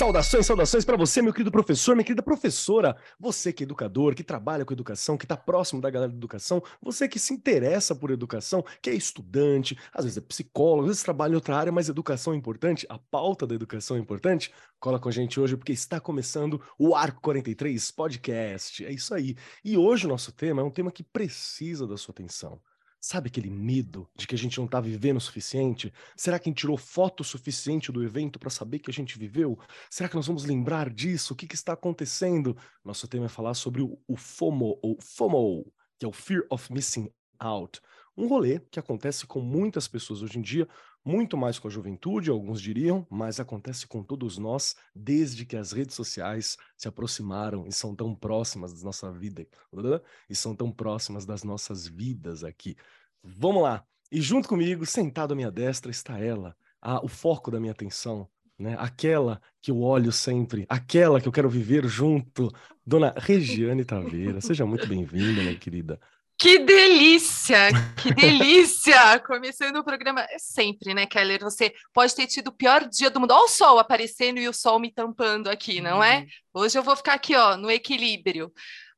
Saudações, saudações para você, meu querido professor, minha querida professora. Você que é educador, que trabalha com educação, que está próximo da galera da educação, você que se interessa por educação, que é estudante, às vezes é psicólogo, às vezes trabalha em outra área, mas educação é importante, a pauta da educação é importante. Cola com a gente hoje porque está começando o Arco 43 Podcast. É isso aí. E hoje o nosso tema é um tema que precisa da sua atenção. Sabe aquele medo de que a gente não está vivendo o suficiente? Será que a gente tirou foto suficiente do evento para saber que a gente viveu? Será que nós vamos lembrar disso? O que, que está acontecendo? Nosso tema é falar sobre o, o FOMO, ou FOMO, que é o Fear of Missing Out. Um rolê que acontece com muitas pessoas hoje em dia, muito mais com a juventude, alguns diriam, mas acontece com todos nós desde que as redes sociais se aproximaram e são tão próximas da nossa vida e são tão próximas das nossas vidas aqui. Vamos lá. E junto comigo, sentado à minha destra, está ela, a, o foco da minha atenção, né? Aquela que eu olho sempre, aquela que eu quero viver junto, Dona Regiane Taveira. Seja muito bem-vinda, minha querida. Que delícia! Que delícia! Começando o programa é sempre, né, Keller? Você pode ter tido o pior dia do mundo. Olha o sol aparecendo e o sol me tampando aqui, não é? Uhum. Hoje eu vou ficar aqui, ó, no equilíbrio.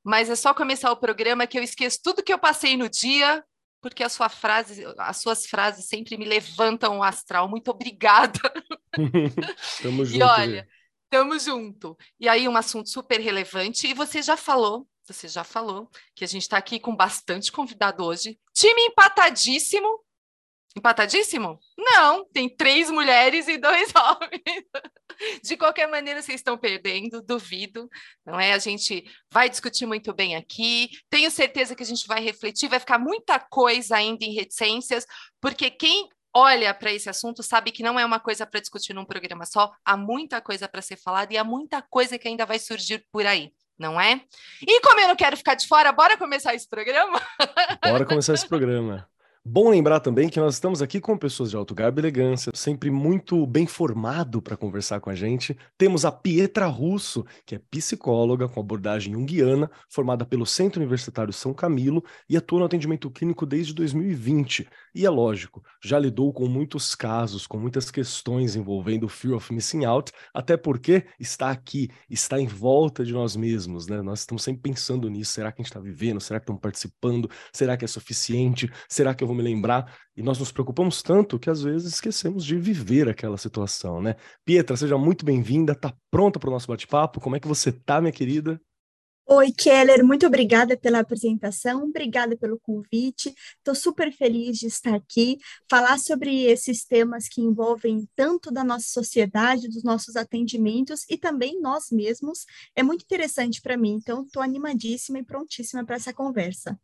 Mas é só começar o programa que eu esqueço tudo que eu passei no dia, porque a sua frase, as suas frases sempre me levantam o astral. Muito obrigada. Tamo junto. E olha, tamo junto. E aí, um assunto super relevante, e você já falou você já falou que a gente está aqui com bastante convidado hoje. Time empatadíssimo. Empatadíssimo? Não, tem três mulheres e dois homens. De qualquer maneira, vocês estão perdendo, duvido, não é? A gente vai discutir muito bem aqui. Tenho certeza que a gente vai refletir, vai ficar muita coisa ainda em reticências, porque quem olha para esse assunto sabe que não é uma coisa para discutir num programa só, há muita coisa para ser falada e há muita coisa que ainda vai surgir por aí não é? E como eu não quero ficar de fora, bora começar esse programa? Bora começar esse programa. Bom lembrar também que nós estamos aqui com pessoas de alto garbo e elegância, sempre muito bem formado para conversar com a gente. Temos a Pietra Russo, que é psicóloga com abordagem junguiana, formada pelo Centro Universitário São Camilo e atua no atendimento clínico desde 2020. E é lógico, já lidou com muitos casos, com muitas questões envolvendo o fear of missing out, até porque está aqui, está em volta de nós mesmos, né? Nós estamos sempre pensando nisso. Será que a gente está vivendo? Será que estamos participando? Será que é suficiente? Será que eu vou me lembrar. E nós nos preocupamos tanto que às vezes esquecemos de viver aquela situação, né? Pietra, seja muito bem-vinda, tá pronta para o nosso bate-papo? Como é que você tá, minha querida? Oi, Keller, muito obrigada pela apresentação, obrigada pelo convite. Estou super feliz de estar aqui, falar sobre esses temas que envolvem tanto da nossa sociedade, dos nossos atendimentos e também nós mesmos. É muito interessante para mim, então estou animadíssima e prontíssima para essa conversa.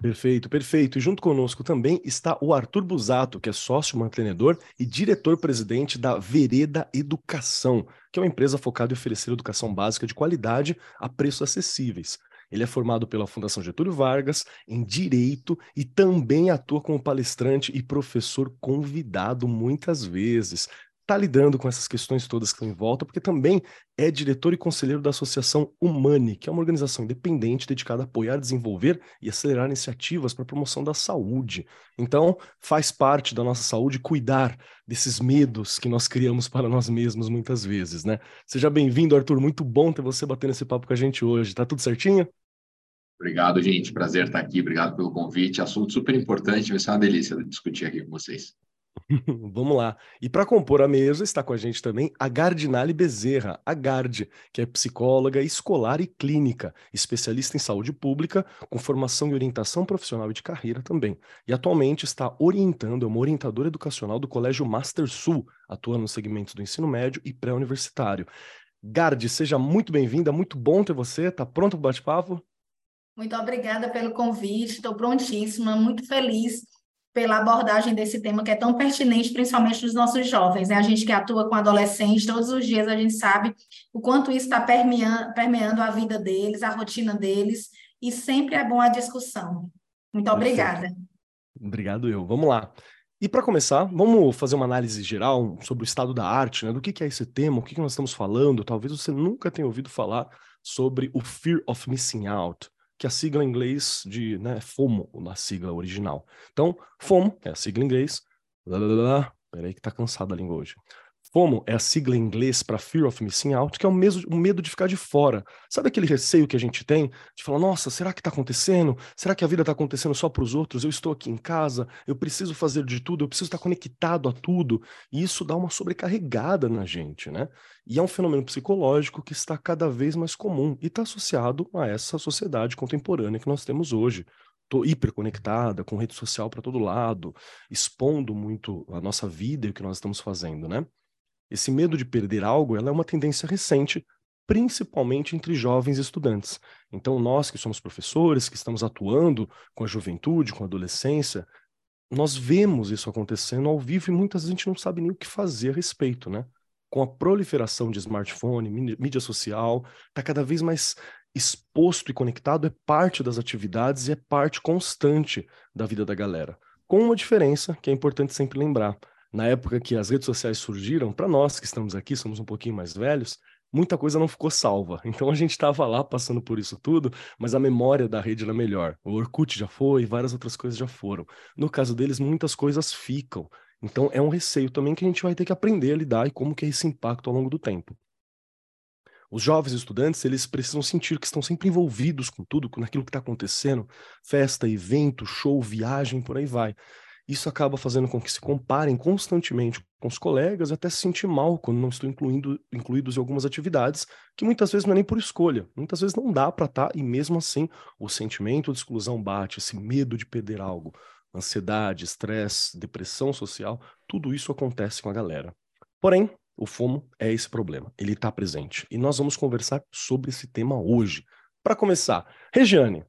Perfeito, perfeito. E junto conosco também está o Arthur Busato, que é sócio mantenedor e diretor-presidente da Vereda Educação, que é uma empresa focada em oferecer educação básica de qualidade a preços acessíveis. Ele é formado pela Fundação Getúlio Vargas em Direito e também atua como palestrante e professor convidado muitas vezes está lidando com essas questões todas que estão em volta, porque também é diretor e conselheiro da Associação Humane, que é uma organização independente dedicada a apoiar, desenvolver e acelerar iniciativas para a promoção da saúde. Então, faz parte da nossa saúde cuidar desses medos que nós criamos para nós mesmos muitas vezes, né? Seja bem-vindo, Arthur. Muito bom ter você batendo esse papo com a gente hoje. Tá tudo certinho? Obrigado, gente. Prazer estar aqui. Obrigado pelo convite. Assunto super importante. Vai ser uma delícia discutir aqui com vocês. Vamos lá. E para compor a mesa está com a gente também a Gardinale Bezerra, a Gard, que é psicóloga escolar e clínica, especialista em saúde pública, com formação e orientação profissional e de carreira também. E atualmente está orientando, é uma orientadora educacional do Colégio Master Sul, atuando nos segmentos do ensino médio e pré-universitário. Gard, seja muito bem-vinda, muito bom ter você. Está pronto para o bate-papo? Muito obrigada pelo convite, estou prontíssima, muito feliz pela abordagem desse tema que é tão pertinente, principalmente dos nossos jovens. Né? A gente que atua com adolescentes, todos os dias a gente sabe o quanto isso está permeando, permeando a vida deles, a rotina deles, e sempre é bom a discussão. Muito obrigada. Obrigado eu. Vamos lá. E para começar, vamos fazer uma análise geral sobre o estado da arte, né? Do que, que é esse tema, o que, que nós estamos falando. Talvez você nunca tenha ouvido falar sobre o Fear of Missing Out, que a sigla em inglês de né, FOMO, na sigla original. Então, FOMO é a sigla em inglês. Blá, blá, blá, peraí que tá cansada a língua hoje. FOMO é a sigla em inglês para Fear of Missing Out, que é o, mesmo, o medo de ficar de fora. Sabe aquele receio que a gente tem de falar: nossa, será que está acontecendo? Será que a vida está acontecendo só para os outros? Eu estou aqui em casa, eu preciso fazer de tudo, eu preciso estar conectado a tudo. E isso dá uma sobrecarregada na gente, né? E é um fenômeno psicológico que está cada vez mais comum e está associado a essa sociedade contemporânea que nós temos hoje. Estou hiperconectada, com rede social para todo lado, expondo muito a nossa vida e o que nós estamos fazendo, né? Esse medo de perder algo ela é uma tendência recente, principalmente entre jovens estudantes. Então, nós que somos professores, que estamos atuando com a juventude, com a adolescência, nós vemos isso acontecendo ao vivo e muitas vezes a gente não sabe nem o que fazer a respeito, né? Com a proliferação de smartphone, mídia social, está cada vez mais exposto e conectado, é parte das atividades e é parte constante da vida da galera. Com uma diferença que é importante sempre lembrar na época que as redes sociais surgiram, para nós que estamos aqui, somos um pouquinho mais velhos, muita coisa não ficou salva. Então a gente estava lá passando por isso tudo, mas a memória da rede era melhor. O Orkut já foi, várias outras coisas já foram. No caso deles, muitas coisas ficam. Então é um receio também que a gente vai ter que aprender a lidar e como que é esse impacto ao longo do tempo. Os jovens estudantes, eles precisam sentir que estão sempre envolvidos com tudo, com aquilo que está acontecendo, festa, evento, show, viagem, por aí vai. Isso acaba fazendo com que se comparem constantemente com os colegas e até se sentir mal quando não estão incluindo, incluídos em algumas atividades que muitas vezes não é nem por escolha, muitas vezes não dá para estar tá, e mesmo assim o sentimento de exclusão bate, esse medo de perder algo, ansiedade, estresse, depressão social, tudo isso acontece com a galera. Porém, o FOMO é esse problema, ele está presente e nós vamos conversar sobre esse tema hoje. Para começar, Regiane,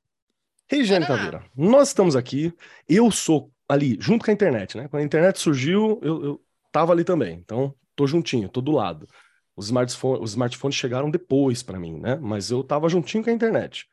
Regiane Caveira, nós estamos aqui, eu sou ali, junto com a internet, né? Quando a internet surgiu, eu, eu tava ali também. Então, tô juntinho, tô do lado. Os smartphones, os smartphones chegaram depois para mim, né? Mas eu tava juntinho com a internet.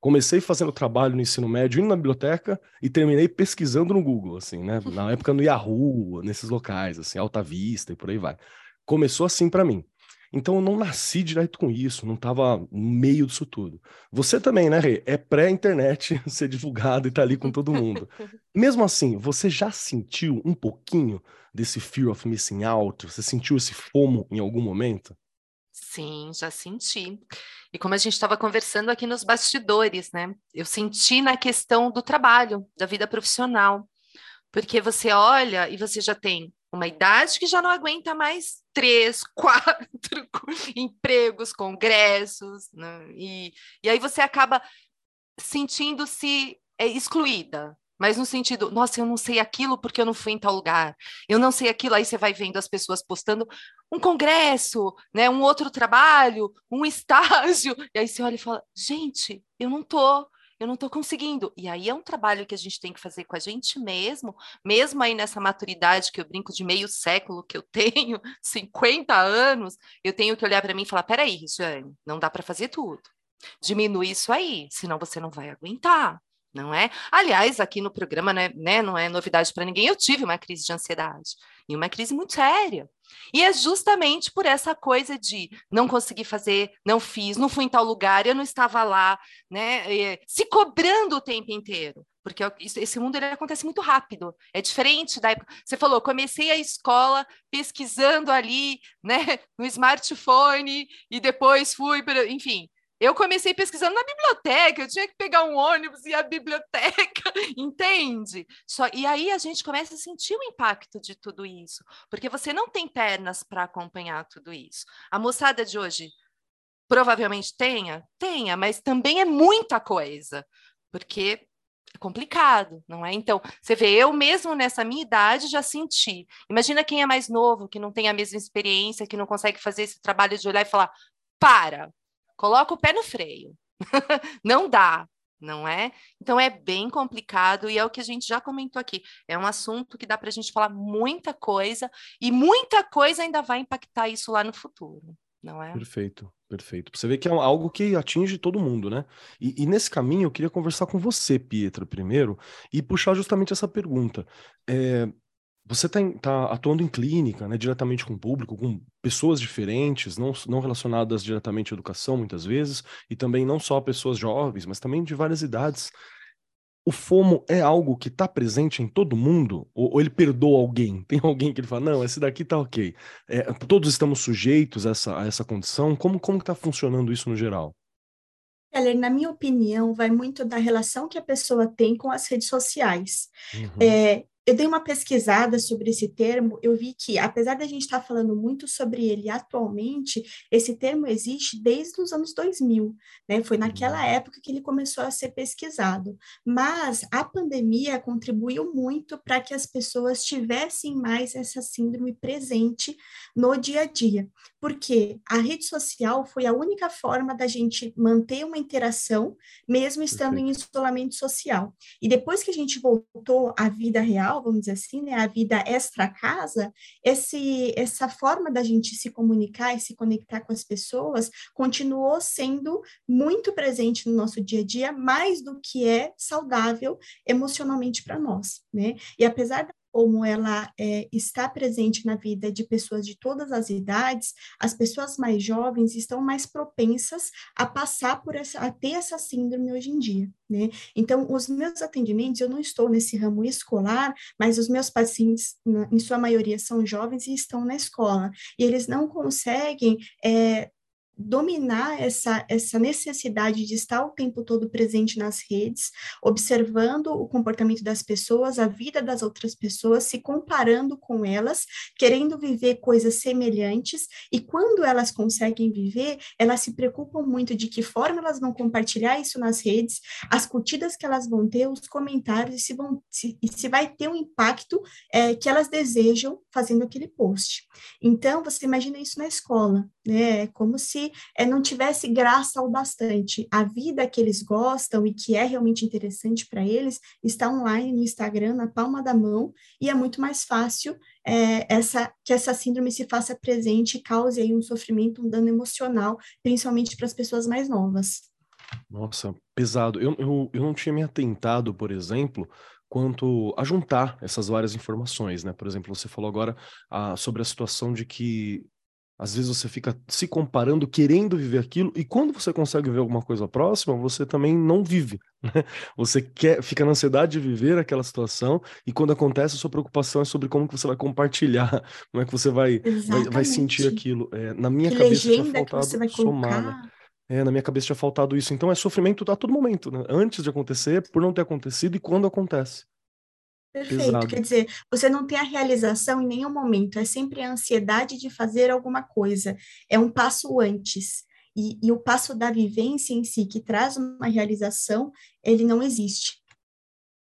Comecei fazendo trabalho no ensino médio, indo na biblioteca e terminei pesquisando no Google, assim, né? Na época no Yahoo, nesses locais, assim, Alta Vista e por aí vai. Começou assim para mim. Então eu não nasci direto com isso, não estava no meio disso tudo. Você também, né, Rê? É pré-internet ser divulgado e tá ali com todo mundo. Mesmo assim, você já sentiu um pouquinho desse fear of missing out? Você sentiu esse fomo em algum momento? Sim, já senti. E como a gente estava conversando aqui nos bastidores, né? Eu senti na questão do trabalho, da vida profissional. Porque você olha e você já tem uma idade que já não aguenta mais três, quatro empregos, congressos, né? e, e aí você acaba sentindo-se é, excluída, mas no sentido, nossa, eu não sei aquilo porque eu não fui em tal lugar, eu não sei aquilo, aí você vai vendo as pessoas postando um congresso, né, um outro trabalho, um estágio, e aí você olha e fala, gente, eu não tô, eu não estou conseguindo. E aí é um trabalho que a gente tem que fazer com a gente mesmo, mesmo aí nessa maturidade que eu brinco de meio século que eu tenho, 50 anos, eu tenho que olhar para mim e falar: peraí, Jane, não dá para fazer tudo. Diminui isso aí, senão você não vai aguentar não é? Aliás, aqui no programa, né, né não é novidade para ninguém, eu tive uma crise de ansiedade, e uma crise muito séria. E é justamente por essa coisa de não conseguir fazer, não fiz, não fui em tal lugar, eu não estava lá, né, se cobrando o tempo inteiro. Porque esse mundo ele acontece muito rápido, é diferente da época. Você falou, comecei a escola pesquisando ali, né, no smartphone, e depois fui, enfim, eu comecei pesquisando na biblioteca, eu tinha que pegar um ônibus e a biblioteca, entende? Só, e aí a gente começa a sentir o impacto de tudo isso, porque você não tem pernas para acompanhar tudo isso. A moçada de hoje provavelmente tenha, tenha, mas também é muita coisa, porque é complicado, não é? Então, você vê, eu mesmo nessa minha idade já senti. Imagina quem é mais novo, que não tem a mesma experiência, que não consegue fazer esse trabalho de olhar e falar: para, coloca o pé no freio. não dá, não é? Então é bem complicado e é o que a gente já comentou aqui. É um assunto que dá para a gente falar muita coisa e muita coisa ainda vai impactar isso lá no futuro, não é? Perfeito, perfeito. Você vê que é algo que atinge todo mundo, né? E, e nesse caminho eu queria conversar com você, Pietro, primeiro, e puxar justamente essa pergunta. É, você está tá atuando em clínica, né, diretamente com o público, com pessoas diferentes, não, não relacionadas diretamente à educação, muitas vezes, e também não só pessoas jovens, mas também de várias idades. O FOMO é algo que está presente em todo mundo? Ou, ou, ele perdoa alguém? Tem alguém que ele fala, não, esse daqui tá ok. É, todos estamos sujeitos a essa, a essa condição? Como, como está funcionando isso no geral? Keller, na minha opinião, vai muito da relação que a pessoa tem com as redes sociais. Uhum. É, eu dei uma pesquisada sobre esse termo, eu vi que, apesar da gente estar tá falando muito sobre ele atualmente, esse termo existe desde os anos 2000, né? Foi naquela uhum. época que ele começou a ser pesquisado. Mas a pandemia contribuiu muito para que as pessoas tivessem mais essa síndrome presente no dia a dia, porque a rede social foi a única forma da gente manter uma interação, mesmo estando Perfeito. em isolamento social. E depois que a gente voltou à vida real, social, vamos dizer assim, né, a vida extra-casa, esse, essa forma da gente se comunicar e se conectar com as pessoas continuou sendo muito presente no nosso dia a dia, mais do que é saudável emocionalmente para nós, né? E apesar da como ela é, está presente na vida de pessoas de todas as idades, as pessoas mais jovens estão mais propensas a passar por essa, a ter essa síndrome hoje em dia, né? Então, os meus atendimentos, eu não estou nesse ramo escolar, mas os meus pacientes, em sua maioria, são jovens e estão na escola, e eles não conseguem é, dominar essa, essa necessidade de estar o tempo todo presente nas redes, observando o comportamento das pessoas, a vida das outras pessoas, se comparando com elas, querendo viver coisas semelhantes, e quando elas conseguem viver, elas se preocupam muito de que forma elas vão compartilhar isso nas redes, as curtidas que elas vão ter, os comentários, e se, vão, se, e se vai ter um impacto é, que elas desejam fazendo aquele post. Então, você imagina isso na escola, né? É como se é, não tivesse graça o bastante. A vida que eles gostam e que é realmente interessante para eles está online no Instagram, na palma da mão, e é muito mais fácil é, essa, que essa síndrome se faça presente e cause aí um sofrimento, um dano emocional, principalmente para as pessoas mais novas. Nossa, pesado. Eu, eu, eu não tinha me atentado, por exemplo, quanto a juntar essas várias informações, né? Por exemplo, você falou agora ah, sobre a situação de que às vezes você fica se comparando, querendo viver aquilo, e quando você consegue ver alguma coisa próxima, você também não vive. Né? Você quer, fica na ansiedade de viver aquela situação, e quando acontece, a sua preocupação é sobre como que você vai compartilhar, como é que você vai, vai, vai, sentir aquilo. É, na minha que cabeça tinha faltado que somar. É, na minha cabeça tinha faltado isso. Então é sofrimento a todo momento, né? Antes de acontecer, por não ter acontecido e quando acontece. Perfeito. Pesado. Quer dizer, você não tem a realização em nenhum momento, é sempre a ansiedade de fazer alguma coisa, é um passo antes. E, e o passo da vivência em si, que traz uma realização, ele não existe.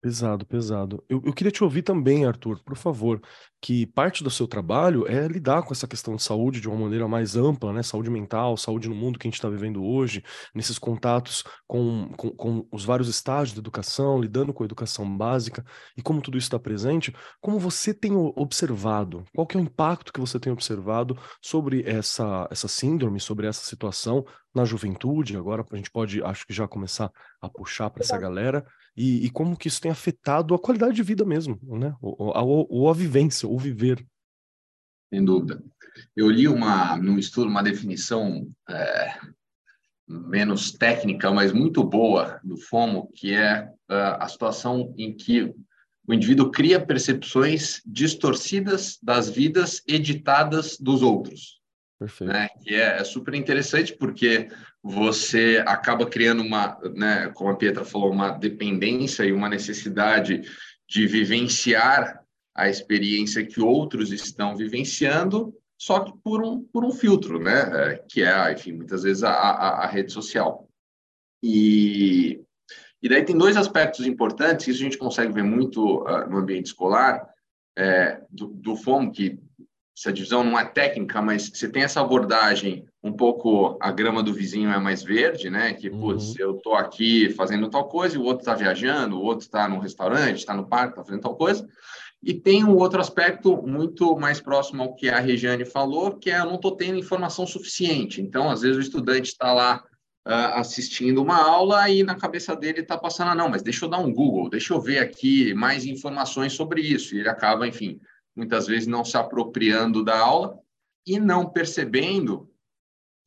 Pesado, pesado. Eu, eu queria te ouvir também, Arthur, por favor, que parte do seu trabalho é lidar com essa questão de saúde de uma maneira mais ampla, né? Saúde mental, saúde no mundo que a gente está vivendo hoje, nesses contatos com, com, com, os vários estágios da educação, lidando com a educação básica e como tudo isso está presente. Como você tem observado? Qual que é o impacto que você tem observado sobre essa, essa síndrome, sobre essa situação na juventude? Agora a gente pode, acho que já começar a puxar para essa galera e, e, como que isso tem afetado a qualidade de vida mesmo, né? Ou, ou, ou a vivência, o viver. Sem dúvida. Eu li uma, num estudo uma definição é, menos técnica, mas muito boa do FOMO, que é uh, a situação em que o indivíduo cria percepções distorcidas das vidas editadas dos outros. Perfeito. Né? Que é, é, super interessante porque você acaba criando uma, né, como a Pietra falou, uma dependência e uma necessidade de vivenciar a experiência que outros estão vivenciando, só que por um, por um filtro, né? É, que é, enfim, muitas vezes a, a, a rede social. E, e daí tem dois aspectos importantes, isso a gente consegue ver muito uh, no ambiente escolar, é, do, do FOMO, que essa divisão não é técnica, mas você tem essa abordagem um pouco a grama do vizinho é mais verde, né? Que, uhum. putz, eu tô aqui fazendo tal coisa e o outro está viajando, o outro está no restaurante, está no parque, está fazendo tal coisa. E tem um outro aspecto muito mais próximo ao que a Regiane falou, que é eu não estou tendo informação suficiente. Então, às vezes, o estudante está lá uh, assistindo uma aula e na cabeça dele está passando, ah, não, mas deixa eu dar um Google, deixa eu ver aqui mais informações sobre isso. E ele acaba, enfim, muitas vezes não se apropriando da aula e não percebendo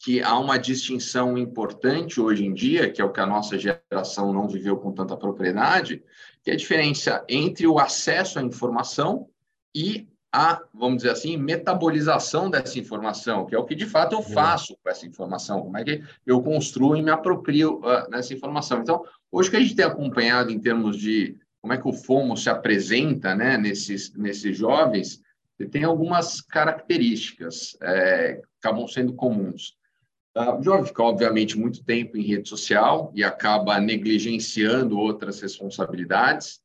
que há uma distinção importante hoje em dia, que é o que a nossa geração não viveu com tanta propriedade, que é a diferença entre o acesso à informação e a, vamos dizer assim, metabolização dessa informação, que é o que de fato eu faço com essa informação, como é que eu construo e me aproprio uh, nessa informação. Então, hoje que a gente tem acompanhado em termos de como é que o FOMO se apresenta né, nesses, nesses jovens, tem algumas características é, acabam sendo comuns. Uh, o jovem fica, obviamente, muito tempo em rede social e acaba negligenciando outras responsabilidades.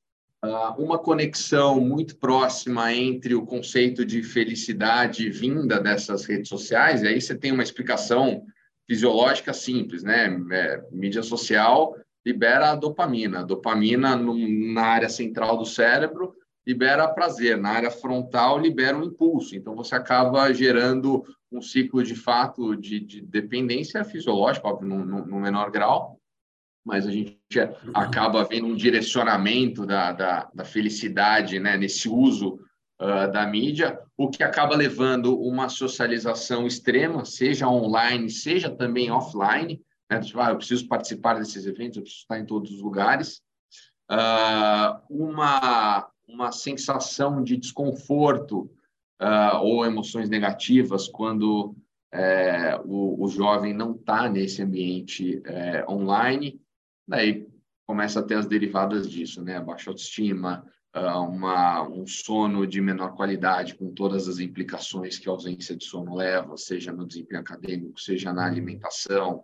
Uh, uma conexão muito próxima entre o conceito de felicidade vinda dessas redes sociais, e aí você tem uma explicação fisiológica simples, né? É, mídia social libera a dopamina. A dopamina na área central do cérebro libera prazer, na área frontal libera um impulso. Então você acaba gerando um ciclo de fato de, de dependência fisiológica, óbvio, no, no, no, menor grau, mas a gente acaba vendo um direcionamento da, da, da felicidade né, nesse uso uh, da mídia, o que acaba levando uma socialização extrema, seja online, seja também offline. Né? Tipo, ah, eu preciso participar desses eventos, eu preciso estar em todos os lugares. Uh, uma, uma sensação de desconforto uh, ou emoções negativas quando é, o, o, jovem não está nesse ambiente é, online, daí começa a ter as derivadas disso, né? Baixa autoestima, uh, uma, um sono de menor qualidade, com todas as implicações que a ausência de sono leva, seja no desempenho acadêmico, seja na alimentação.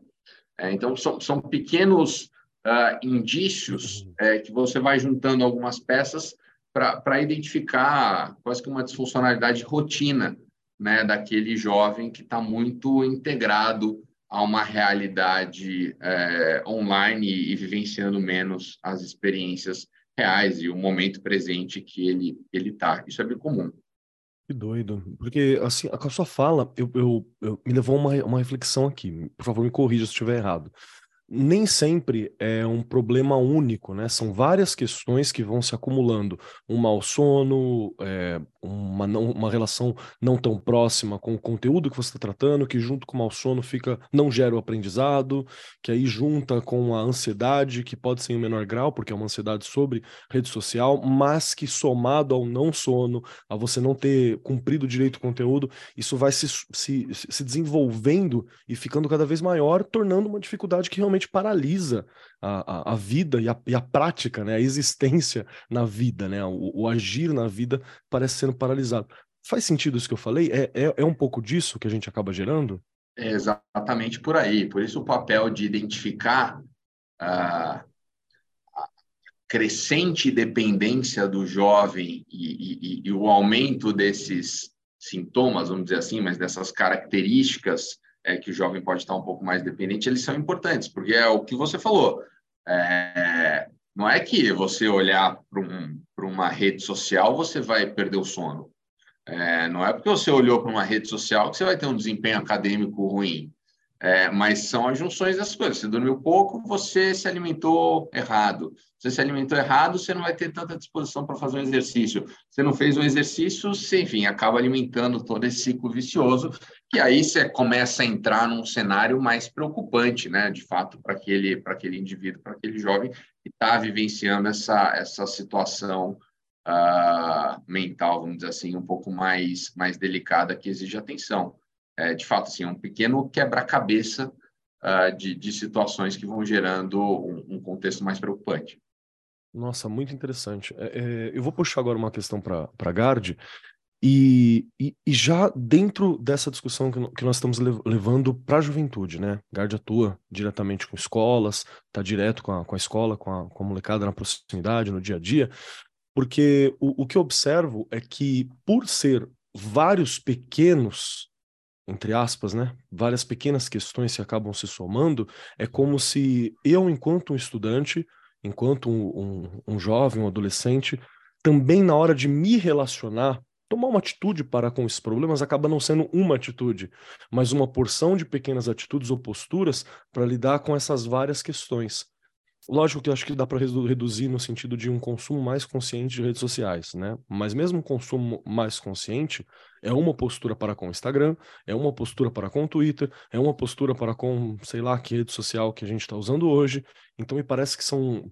É, então, são, são pequenos uh, indícios uhum. é, que você vai juntando algumas peças para identificar quase que uma disfuncionalidade rotina né, daquele jovem que está muito integrado a uma realidade é, online e, e, vivenciando menos as experiências reais e o momento presente que ele ele está. Isso é bem comum. Que doido. Porque, assim, a sua fala eu, eu, eu me levou a uma, uma reflexão aqui. Por favor, me corrija se estiver errado nem sempre é um problema único, né? São várias questões que vão se acumulando. Um mau sono, é, uma, não, uma relação não tão próxima com o conteúdo que você está tratando, que junto com o mau sono fica, não gera o aprendizado, que aí junta com a ansiedade, que pode ser em menor grau, porque é uma ansiedade sobre rede social, mas que somado ao não sono, a você não ter cumprido direito o conteúdo, isso vai se, se, se desenvolvendo e ficando cada vez maior, tornando uma dificuldade que realmente paralisa a, a, a vida e a, e a prática, né? a existência na vida, né? o, o agir na vida parece sendo paralisado. Faz sentido isso que eu falei? É, é, é um pouco disso que a gente acaba gerando? É exatamente por aí. Por isso o papel de identificar a crescente dependência do jovem e, e, e, o aumento desses sintomas, vamos dizer assim, mas dessas características é, que o jovem pode estar um pouco mais dependente, eles são importantes, porque é o que você falou. É, não é que você olhar para um, uma rede social, você vai perder o sono. É, não é porque você olhou para uma rede social que você vai ter um desempenho acadêmico ruim. É, mas são as junções das coisas. Você dormiu pouco, você se alimentou errado. Você se alimentou errado, você não vai ter tanta disposição para fazer um exercício. Você não fez um exercício, você, enfim, acaba alimentando todo esse ciclo vicioso, que aí você começa a entrar num cenário mais preocupante, né, de fato, para aquele, aquele indivíduo, para aquele jovem que está vivenciando essa, essa situação uh, mental, vamos dizer assim, um pouco mais, mais delicada, que exige atenção é, de fato, assim, um pequeno quebra-cabeça uh, de, de situações que vão gerando um, um contexto mais preocupante. Nossa, muito interessante. É, é, eu vou puxar agora uma questão para Gard, e, e, e, já dentro dessa discussão que, que nós estamos levando para a juventude, né? Gard atua diretamente com escolas, está direto com a, com a escola, com a, com a molecada na proximidade, no dia a dia, porque o, o que eu observo é que, por ser vários pequenos entre aspas, né? Várias pequenas questões que acabam se somando, é como se eu, enquanto um estudante, enquanto um, um, um jovem, um adolescente, também na hora de me relacionar, tomar uma atitude para com esses problemas acaba não sendo uma atitude, mas uma porção de pequenas atitudes ou posturas para lidar com essas várias questões. Lógico que eu acho que dá para reduzir no sentido de um consumo mais consciente de redes sociais, né? Mas mesmo um consumo mais consciente é uma postura para com o Instagram, é uma postura para com o Twitter, é uma postura para com, sei lá, que rede social que a gente está usando hoje. Então me parece que são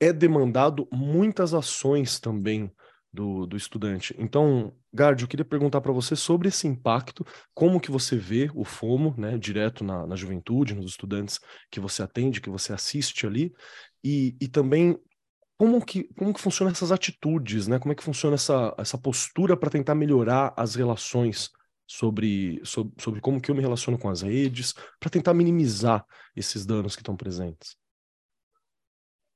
é demandado muitas ações também do, do estudante. Então, Gard, eu queria perguntar para você sobre esse impacto, como que você vê o FOMO, né, direto na, na juventude, nos estudantes que você atende, que você assiste ali, e, e também como que, como que funcionam essas atitudes, né? Como é que funciona essa, essa postura para tentar melhorar as relações sobre, sobre, sobre como que eu me relaciono com as redes, para tentar minimizar esses danos que estão presentes?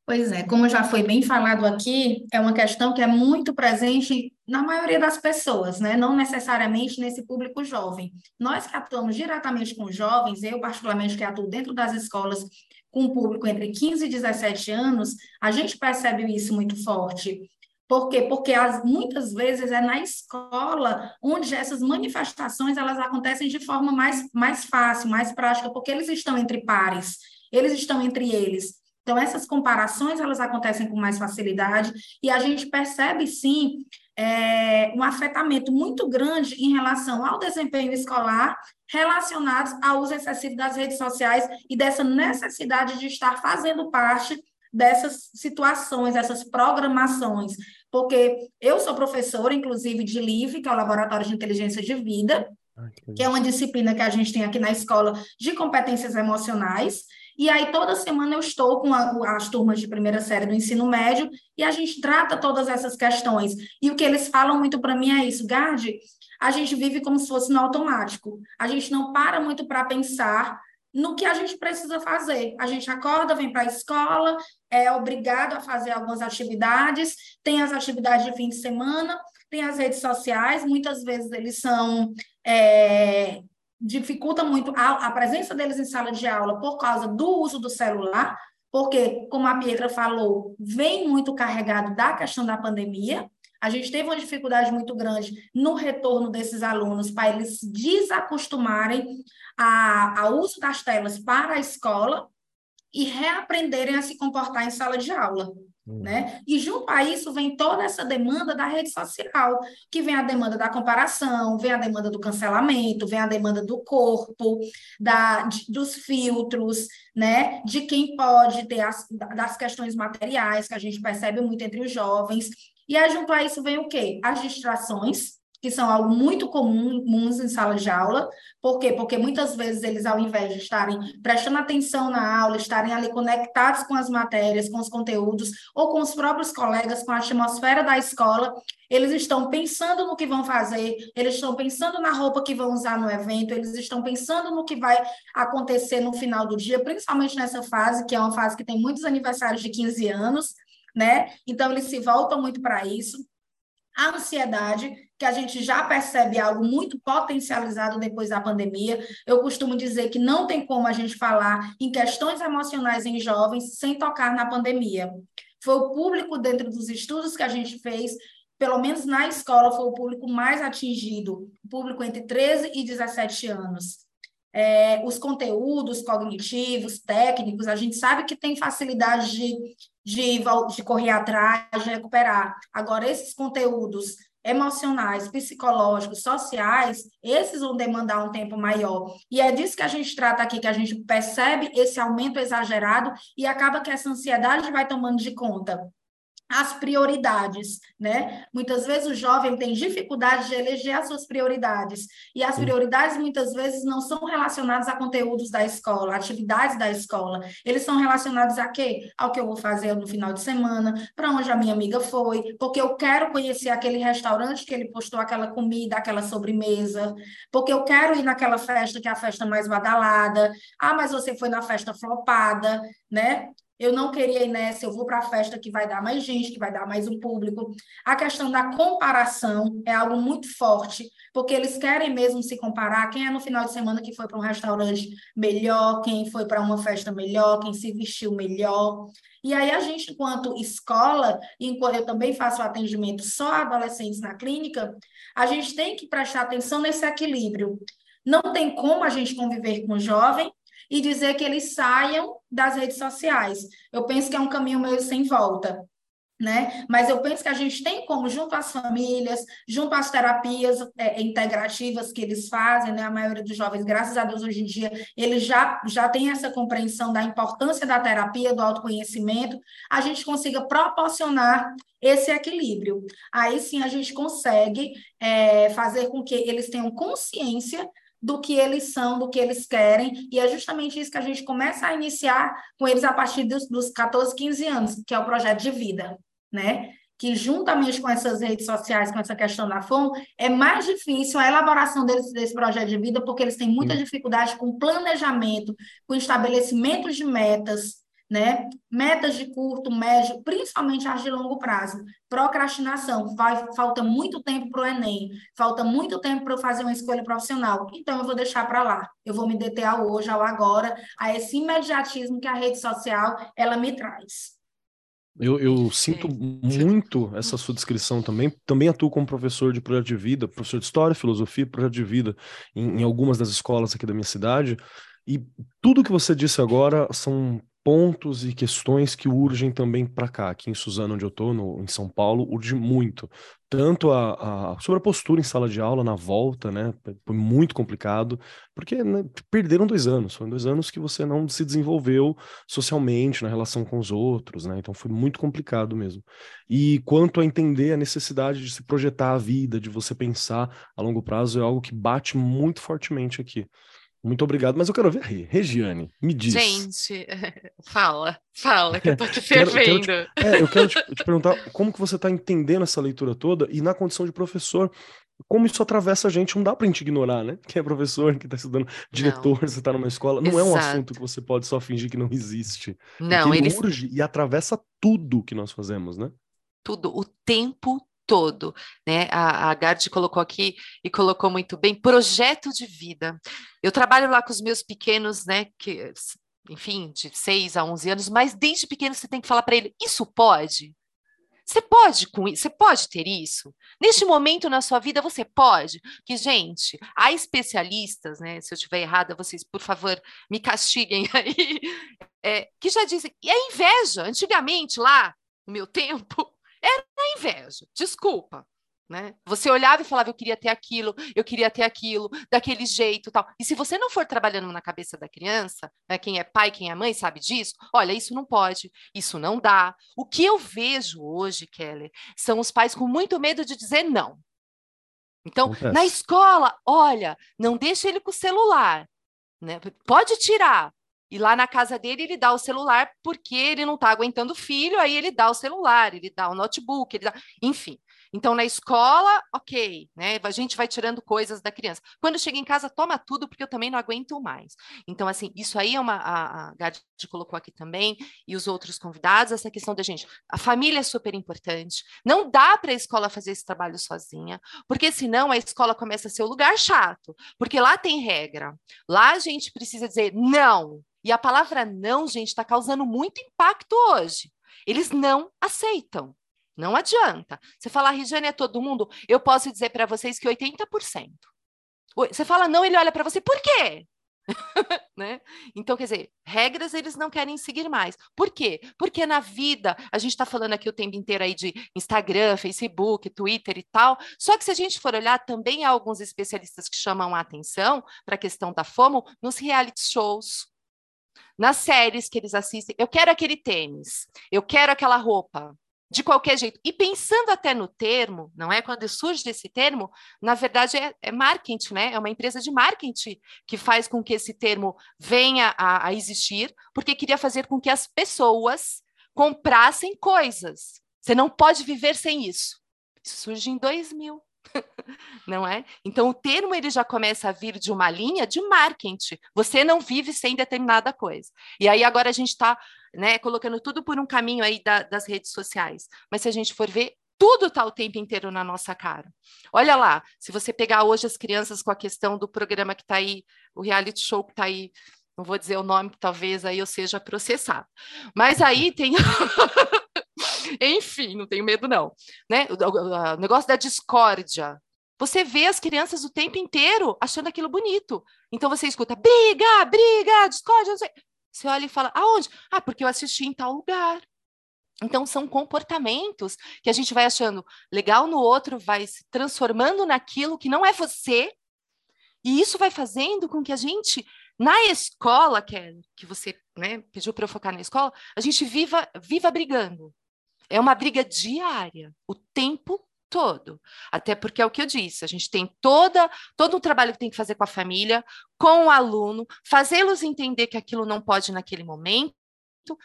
Pois é, como já foi bem falado aqui, é uma questão que é muito presente na maioria das pessoas, né? Não necessariamente nesse público jovem. Nós que atuamos diretamente com jovens, eu particularmente que atuo dentro das escolas com público entre 15 e 17 anos, a gente percebe isso muito forte. Por quê? Porque as, muitas vezes é na escola onde essas manifestações elas acontecem de forma mais, mais fácil, mais prática, porque eles estão entre pares, eles estão entre eles. Então, essas comparações, elas acontecem com mais facilidade e a gente percebe, sim, é, um afetamento muito grande em relação ao desempenho escolar relacionados ao uso excessivo das redes sociais e dessa necessidade de estar fazendo parte dessas situações, essas programações, porque eu sou professora, inclusive, de LIVE, que é o Laboratório de Inteligência de Vida, que é uma disciplina que a gente tem aqui na escola de competências emocionais, e aí, toda semana eu estou com a, as turmas de primeira série do ensino médio e a gente trata todas essas questões. E o que eles falam muito para mim é isso, Gard, a gente vive como se fosse no automático. A gente não para muito para pensar no que a gente precisa fazer. A gente acorda, vem para a escola, é obrigado a fazer algumas atividades, tem as atividades de fim de semana, tem as redes sociais, muitas vezes eles são é, dificulta muito a, a presença deles em sala de aula por causa do uso do celular, porque, como a Pietra falou, vem muito carregado da questão da pandemia. A gente teve uma dificuldade muito grande no retorno desses alunos para eles desacostumarem a, ao uso das telas para a escola e reaprenderem a se comportar em sala de aula. Hum. Né? E junto a isso vem toda essa demanda da rede social, que vem a demanda da comparação, vem a demanda do cancelamento, vem a demanda do corpo, da, de, dos filtros, né? de quem pode ter as, das questões materiais, que a gente percebe muito entre os jovens. E aí, junto a isso, vem o quê? As distrações, que são algo muito comuns em sala de aula. Por quê? Porque muitas vezes eles, ao invés de estarem prestando atenção na aula, estarem ali conectados com as matérias, com os conteúdos, ou com os próprios colegas, com a atmosfera da escola, eles estão pensando no que vão fazer, eles estão pensando na roupa que vão usar no evento, eles estão pensando no que vai acontecer no final do dia, principalmente nessa fase, que é uma fase que tem muitos aniversários de 15 anos, né? Então, eles se voltam muito para isso. A ansiedade, que a gente já percebe algo muito potencializado depois da pandemia. Eu costumo dizer que não tem como a gente falar em questões emocionais em jovens sem tocar na pandemia. Foi o público, dentro dos estudos que a gente fez, pelo menos na escola, foi o público mais atingido, o público entre 13 e 17 anos. É, os conteúdos cognitivos, técnicos, a gente sabe que tem facilidade de, de, de correr atrás, de recuperar. Agora, esses conteúdos emocionais, psicológicos, sociais, esses vão demandar um tempo maior. E é disso que a gente trata aqui, que a gente percebe esse aumento exagerado e acaba que essa ansiedade vai tomando de conta as prioridades, né? Muitas vezes o jovem tem dificuldade de eleger as suas prioridades, e as prioridades muitas vezes não são relacionadas a conteúdos da escola, atividades da escola. Eles são relacionados a quê? Ao que eu vou fazer no final de semana, para onde a minha amiga foi, porque eu quero conhecer aquele restaurante que ele postou aquela comida, aquela sobremesa, porque eu quero ir naquela festa que é a festa mais badalada. Ah, mas você foi na festa flopada, né? Eu não queria ir nessa, eu vou para a festa que vai dar mais gente, que vai dar mais um público. A questão da comparação é algo muito forte, porque eles querem mesmo se comparar. Quem é no final de semana que foi para um restaurante melhor, quem foi para uma festa melhor, quem se vestiu melhor. E aí a gente, enquanto escola, enquanto eu também faço atendimento só a adolescentes na clínica, a gente tem que prestar atenção nesse equilíbrio. Não tem como a gente conviver com o jovem e dizer que eles saiam das redes sociais. Eu penso que é um caminho meio sem volta né? Mas eu penso que a gente tem como, junto às famílias, junto às terapias é, integrativas que eles fazem, né? A maioria dos jovens, graças a Deus, hoje em dia, eles já, já têm essa compreensão da importância da terapia, do autoconhecimento, a gente consiga proporcionar esse equilíbrio. Aí sim a gente consegue é, fazer com que eles tenham consciência do que eles são, do que eles querem, e é justamente isso que a gente começa a iniciar com eles a partir dos, dos 14, 15 anos, que é o projeto de vida né? Que juntamente com essas redes sociais, com essa questão da fome, é mais difícil a elaboração deles, desse projeto de vida, porque eles têm muita dificuldade com planejamento, com estabelecimento de metas, né? Metas de curto, médio, principalmente as de longo prazo. Procrastinação, vai, falta muito tempo para o Enem, falta muito tempo para eu fazer uma escolha profissional. Então, eu vou deixar para lá. Eu vou me deter ao hoje, ao agora, a esse imediatismo que a rede social ela me traz. Eu, eu sinto muito essa sua descrição também. Também atuo como professor de projeto de vida, professor de história, filosofia, projeto de vida em, em algumas das escolas aqui da minha cidade. E tudo que você disse agora são pontos e questões que urgem também para cá. Aqui em Suzano, onde eu estou, em São Paulo, urge muito. Tanto a, a, sobre a postura em sala de aula, na volta, né? Foi muito complicado, porque né, perderam dois anos. Foram dois anos que você não se desenvolveu socialmente, na relação com os outros, né? Então foi muito complicado mesmo. E quanto a entender a necessidade de se projetar a vida, de você pensar a longo prazo, é algo que bate muito fortemente aqui. Muito obrigado, mas eu quero ver aí. Regiane, me diz. Gente, fala, fala, que eu tô aqui fervendo. quero, quero te, é, eu quero te, te, perguntar como que você está entendendo essa leitura toda e na condição de professor, como isso atravessa a gente, não dá pra gente ignorar, né? Quem é professor, que está estudando, diretor, não. você está numa escola, não Exato. é um assunto que você pode só fingir que não existe. Não, ele urge e atravessa tudo que nós fazemos, né? Tudo, o tempo todo, né? A, a colocou aqui e colocou muito bem, projeto de vida. Eu trabalho lá com os meus pequenos, né? Que, enfim, de 6 a 11 anos, mas desde pequeno você tem que falar para ele: isso pode? Você pode com isso, você pode ter isso. Neste momento na sua vida você pode. Que gente, há especialistas, né? Se eu estiver errada, vocês por favor me castiguem aí, é, que já dizem. E a inveja, antigamente lá no meu tempo, era inveja, desculpa. Né? Você olhava e falava, eu queria ter aquilo, eu queria ter aquilo, daquele jeito tal. E se você não for trabalhando na cabeça da criança, né, quem é pai, quem é mãe sabe disso, olha, isso não pode, isso não dá. O que eu vejo hoje, Kelly, são os pais com muito medo de dizer não. Então, Acontece. na escola, olha, não deixa ele com o celular. Né? Pode tirar, e lá na casa dele, ele dá o celular porque ele não está aguentando o filho, aí ele dá o celular, ele dá o notebook, ele dá... enfim. Então, na escola, ok, né? A gente vai tirando coisas da criança. Quando chega em casa, toma tudo, porque eu também não aguento mais. Então, assim, isso aí é uma. A, a Gadi colocou aqui também, e os outros convidados, essa questão da gente. A família é super importante. Não dá para a escola fazer esse trabalho sozinha, porque senão a escola começa a ser o lugar chato, porque lá tem regra. Lá a gente precisa dizer não. E a palavra não, gente, está causando muito impacto hoje. Eles não aceitam. Não adianta. Você falar, Regiane, é todo mundo, eu posso dizer para vocês que 80%. Você fala não, ele olha para você, por quê? né? Então, quer dizer, regras eles não querem seguir mais. Por quê? Porque na vida, a gente está falando aqui o tempo inteiro aí de Instagram, Facebook, Twitter e tal, só que se a gente for olhar, também há alguns especialistas que chamam a atenção para a questão da FOMO nos reality shows, nas séries que eles assistem. Eu quero aquele tênis, eu quero aquela roupa, de qualquer jeito. E pensando até no termo, não é? Quando surge esse termo, na verdade é, é marketing, né? É uma empresa de marketing que faz com que esse termo venha a, a existir, porque queria fazer com que as pessoas comprassem coisas. Você não pode viver sem isso. Isso surge em 2000. Não é? Então o termo ele já começa a vir de uma linha de marketing. Você não vive sem determinada coisa. E aí agora a gente está né, colocando tudo por um caminho aí da, das redes sociais. Mas se a gente for ver, tudo está o tempo inteiro na nossa cara. Olha lá, se você pegar hoje as crianças com a questão do programa que está aí, o reality show que está aí, não vou dizer o nome, talvez aí eu seja processado. Mas aí tem. Enfim, não tenho medo, não. Né? O, o, negócio da discórdia. você vê as crianças o tempo inteiro achando aquilo bonito. Então você escuta briga, briga, discórdia, não sei. Você olha e fala, aonde? Ah, porque eu assisti em tal lugar. Então, são comportamentos que a gente vai achando legal no outro, vai se transformando naquilo que não é você, e isso vai fazendo com que a gente, na escola, que, é, que você né, pediu para eu focar na escola, a gente viva, viva brigando. É uma briga diária, o tempo todo. Até porque é o que eu disse, a gente tem toda, todo um trabalho que tem que fazer com a família, com o aluno, fazê-los entender que aquilo não pode naquele momento.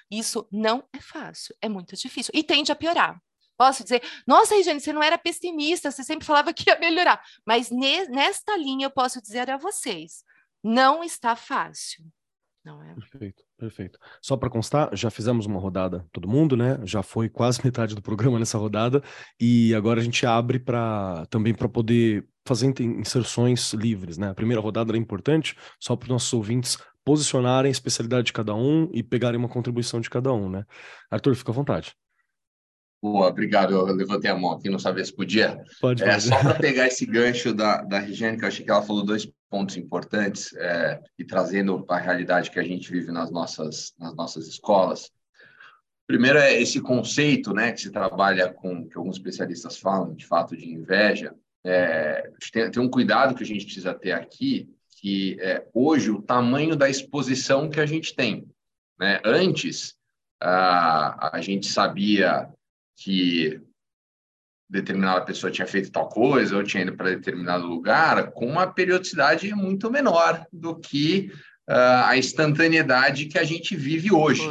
Isso não é fácil, é muito difícil e tende a piorar. Posso dizer, nossa, Regiane, você não era pessimista, você sempre falava que ia melhorar. Mas ne nesta linha eu posso dizer a vocês, não está fácil. Não é? Perfeito, perfeito. Só para constar, já fizemos uma rodada, todo mundo, né? Já foi quase metade do programa nessa rodada e agora a gente abre para também para poder fazer inserções livres, né? A primeira rodada era importante só para os nossos ouvintes posicionarem a especialidade de cada um e pegarem uma contribuição de cada um, né? Arthur, fica à vontade. Boa, obrigado. Eu levantei a mão aqui, não sabia se podia. Pode, é, Só para pegar esse gancho da, da Regiane, que eu achei que ela falou dois pontos importantes é, e trazendo para a realidade que a gente vive nas nossas, nas nossas escolas. Primeiro é esse conceito né, que se trabalha com, que alguns especialistas falam, de fato, de inveja. É, tem, tem um cuidado que a gente precisa ter aqui, que é, hoje o tamanho da exposição que a gente tem. Né? Antes, a, a gente sabia que determinada pessoa tinha feito tal coisa ou tinha ido para determinado lugar com uma periodicidade muito menor do que uh, a instantaneidade que a gente vive hoje.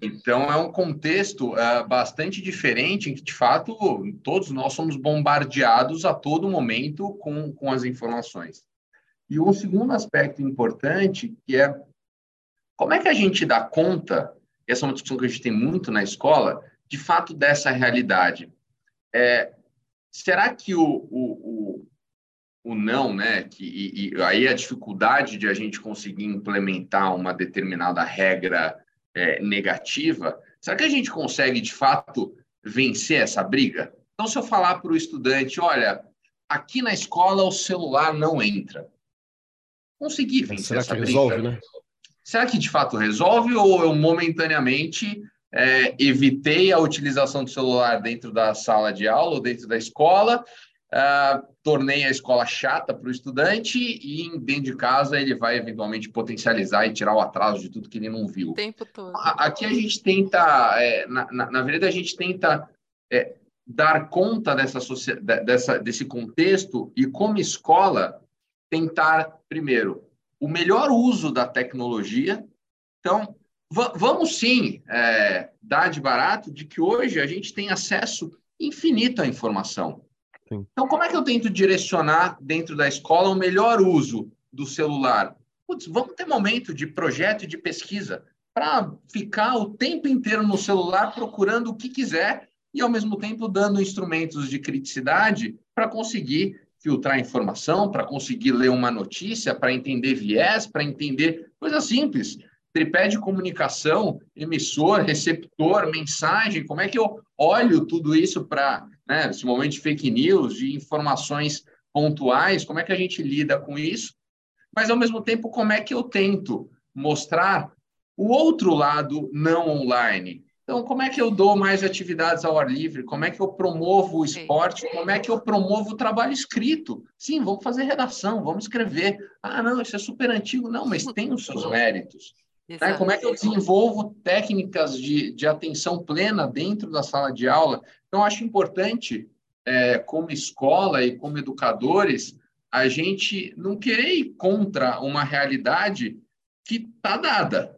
Então, é um contexto uh, bastante diferente em que, de fato, todos nós somos bombardeados a todo momento com, com as informações. E o segundo aspecto importante, que é como é que a gente dá conta, essa é uma discussão que a gente tem muito na escola, de fato dessa realidade. É, será que o, o, o, o não, né, que, e, e, aí a dificuldade de a gente conseguir implementar uma determinada regra é, negativa, será que a gente consegue de fato vencer essa briga? Então, se eu falar para o estudante, olha, aqui na escola o celular não entra, conseguir vencer será essa que briga? resolve, né? Será que de fato resolve ou eu momentaneamente é, evitei a utilização do celular dentro da sala de aula ou dentro da escola, é, tornei a escola chata para o estudante e dentro de casa ele vai eventualmente potencializar e tirar o atraso de tudo que ele não viu. O tempo todo. Aqui a gente tenta, é, na, na, na, verdade, a gente tenta é, dar conta dessa, dessa, desse contexto e, como escola, tentar, primeiro, o melhor uso da tecnologia. Então, vamos sim é, dar de barato de que hoje a gente tem acesso infinito à informação. Sim. Então, como é que eu tento direcionar dentro da escola o melhor uso do celular? Putz, vamos ter momento de projeto e de pesquisa para ficar o tempo inteiro no celular procurando o que quiser e, ao mesmo tempo, dando instrumentos de criticidade para conseguir filtrar informação, para conseguir ler uma notícia, para entender viés, para entender coisas simples tripé de comunicação, emissor, receptor, mensagem, como é que eu olho tudo isso para, né, esse momento de fake news, de informações pontuais, como é que a gente lida com isso? Mas, ao mesmo tempo, como é que eu tento mostrar o outro lado não online? Então, como é que eu dou mais atividades ao ar livre? Como é que eu promovo o esporte? Como é que eu promovo o trabalho escrito? Sim, vamos fazer redação, vamos escrever. Ah, não, isso é super antigo. Não, mas tem os seus méritos. Né? Como é que eu desenvolvo técnicas de, de atenção plena dentro da sala de aula? Então, acho importante, é, como escola e como educadores, a gente não querer ir contra uma realidade que está dada.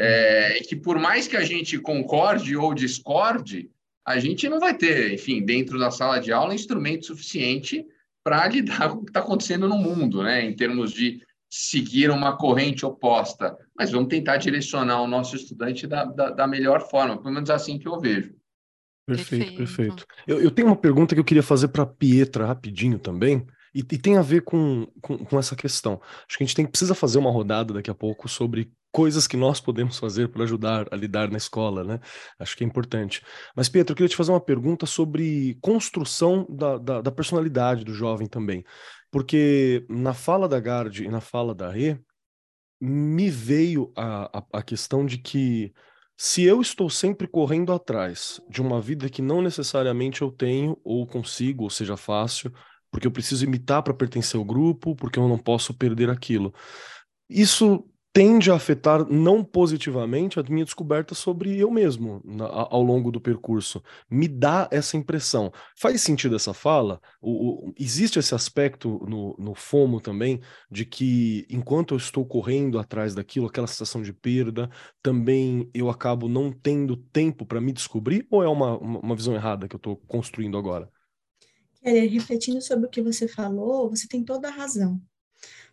É, que por mais que a gente concorde ou discorde, a gente não vai ter, enfim, dentro da sala de aula, instrumento suficiente para lidar com o que está acontecendo no mundo, né? em termos de seguir uma corrente oposta, mas vamos tentar direcionar o nosso estudante da, da, da melhor forma, pelo menos assim que eu vejo. Perfeito, perfeito. Eu, eu, tenho uma pergunta que eu queria fazer para a Pietra rapidinho também, E, e tem a ver com, com, com, essa questão. Acho que a gente tem, precisa fazer uma rodada daqui a pouco sobre coisas que nós podemos fazer para ajudar a lidar na escola, né? Acho que é importante. Mas, Pedro, eu queria te fazer uma pergunta sobre construção da, da, da personalidade do jovem também. Porque na fala da Gard e na fala da Rê, me veio a, a, a questão de que se eu estou sempre correndo atrás de uma vida que não necessariamente eu tenho, ou consigo, ou seja fácil, porque eu preciso imitar para pertencer ao grupo, porque eu não posso perder aquilo. Isso tende a afetar não positivamente a minha descoberta sobre eu mesmo na, ao longo do percurso. Me dá essa impressão. Faz sentido essa fala? O, o, existe esse aspecto no, no FOMO também, de que enquanto eu estou correndo atrás daquilo, aquela sensação de perda, também eu acabo não tendo tempo para me descobrir? Ou é uma, uma visão errada que eu estou construindo agora? Keller, refletindo sobre o que você falou, você tem toda a razão.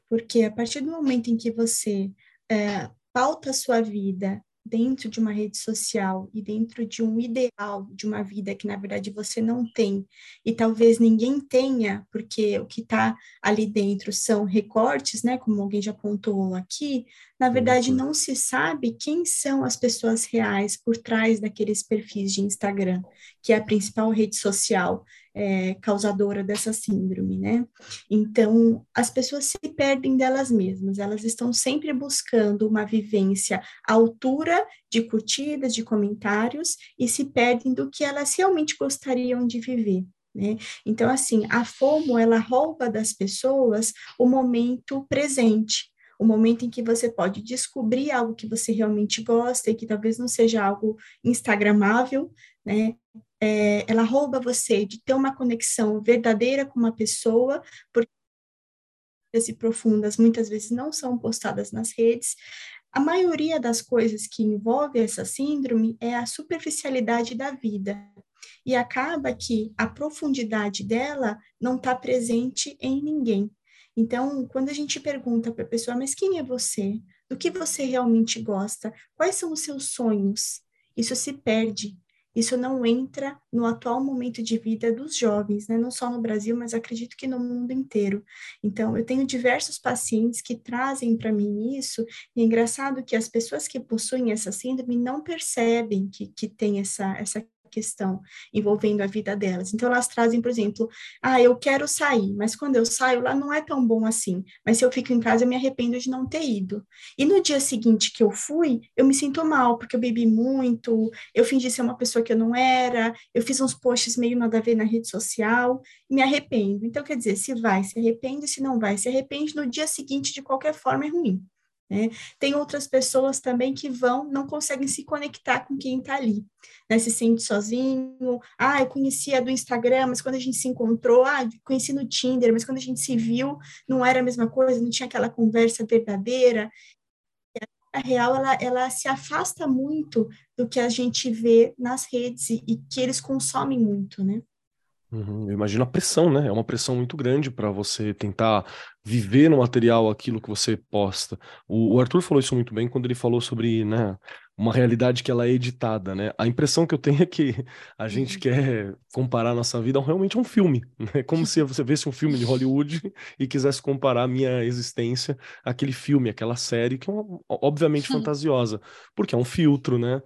Porque a partir do momento em que você é, pauta a sua vida dentro de uma rede social e dentro de um ideal de uma vida que na verdade você não tem e talvez ninguém tenha, porque o que está ali dentro são recortes, né, como alguém já pontuou aqui, na verdade não se sabe quem são as pessoas reais por trás daqueles perfis de Instagram, que é a principal rede social é, causadora dessa síndrome, né? Então, as pessoas se perdem delas mesmas, elas estão sempre buscando uma vivência à altura de curtidas, de comentários, e se perdem do que elas realmente gostariam de viver. Né? Então, assim, a FOMO, ela rouba das pessoas o momento presente, o momento em que você pode descobrir algo que você realmente gosta e que talvez não seja algo instagramável, né? é, ela rouba você de ter uma conexão verdadeira com uma pessoa, porque e profundas muitas vezes não são postadas nas redes. A maioria das coisas que envolve essa síndrome é a superficialidade da vida. E acaba que a profundidade dela não está presente em ninguém. Então, quando a gente pergunta para a pessoa, mas quem é você? Do que você realmente gosta? Quais são os seus sonhos? Isso se perde isso não entra no atual momento de vida dos jovens, né? não só no Brasil, mas acredito que no mundo inteiro. Então, eu tenho diversos pacientes que trazem para mim isso, e é engraçado que as pessoas que possuem essa síndrome não percebem que, que tem essa, essa questão envolvendo a vida delas. Então, elas trazem, por exemplo, ah, eu quero sair, mas quando eu saio lá não é tão bom assim. Mas se eu fico em casa, eu me arrependo de não ter ido. E no dia seguinte que eu fui, eu me sinto mal, porque eu bebi muito, eu fingi ser uma pessoa que eu não era, eu fiz uns posts meio nada a ver na rede social, me arrependo. Então, quer dizer, se vai, se arrepende, se não vai, se arrepende, no dia seguinte, de qualquer forma, é ruim. Né? Tem outras pessoas também que vão, não conseguem se conectar com quem está ali, né? se sente sozinho. Ah, eu conhecia do Instagram, mas quando a gente se encontrou, ah, conheci no Tinder, mas quando a gente se viu, não era a mesma coisa, não tinha aquela conversa verdadeira. A real, ela, ela se afasta muito do que a gente vê nas redes e, e que eles consomem muito, né? Uhum, eu imagino a pressão, né? É uma pressão muito grande para você tentar viver no material aquilo que você posta. O, o, Arthur falou isso muito bem quando ele falou sobre, né, uma realidade que ela é editada, né? A impressão que eu tenho é que a gente uhum. quer comparar a nossa vida a realmente um filme, né? Como se você visse um filme de Hollywood e quisesse comparar a minha existência àquele filme, aquela série que é uma, obviamente fantasiosa, porque é um filtro, né?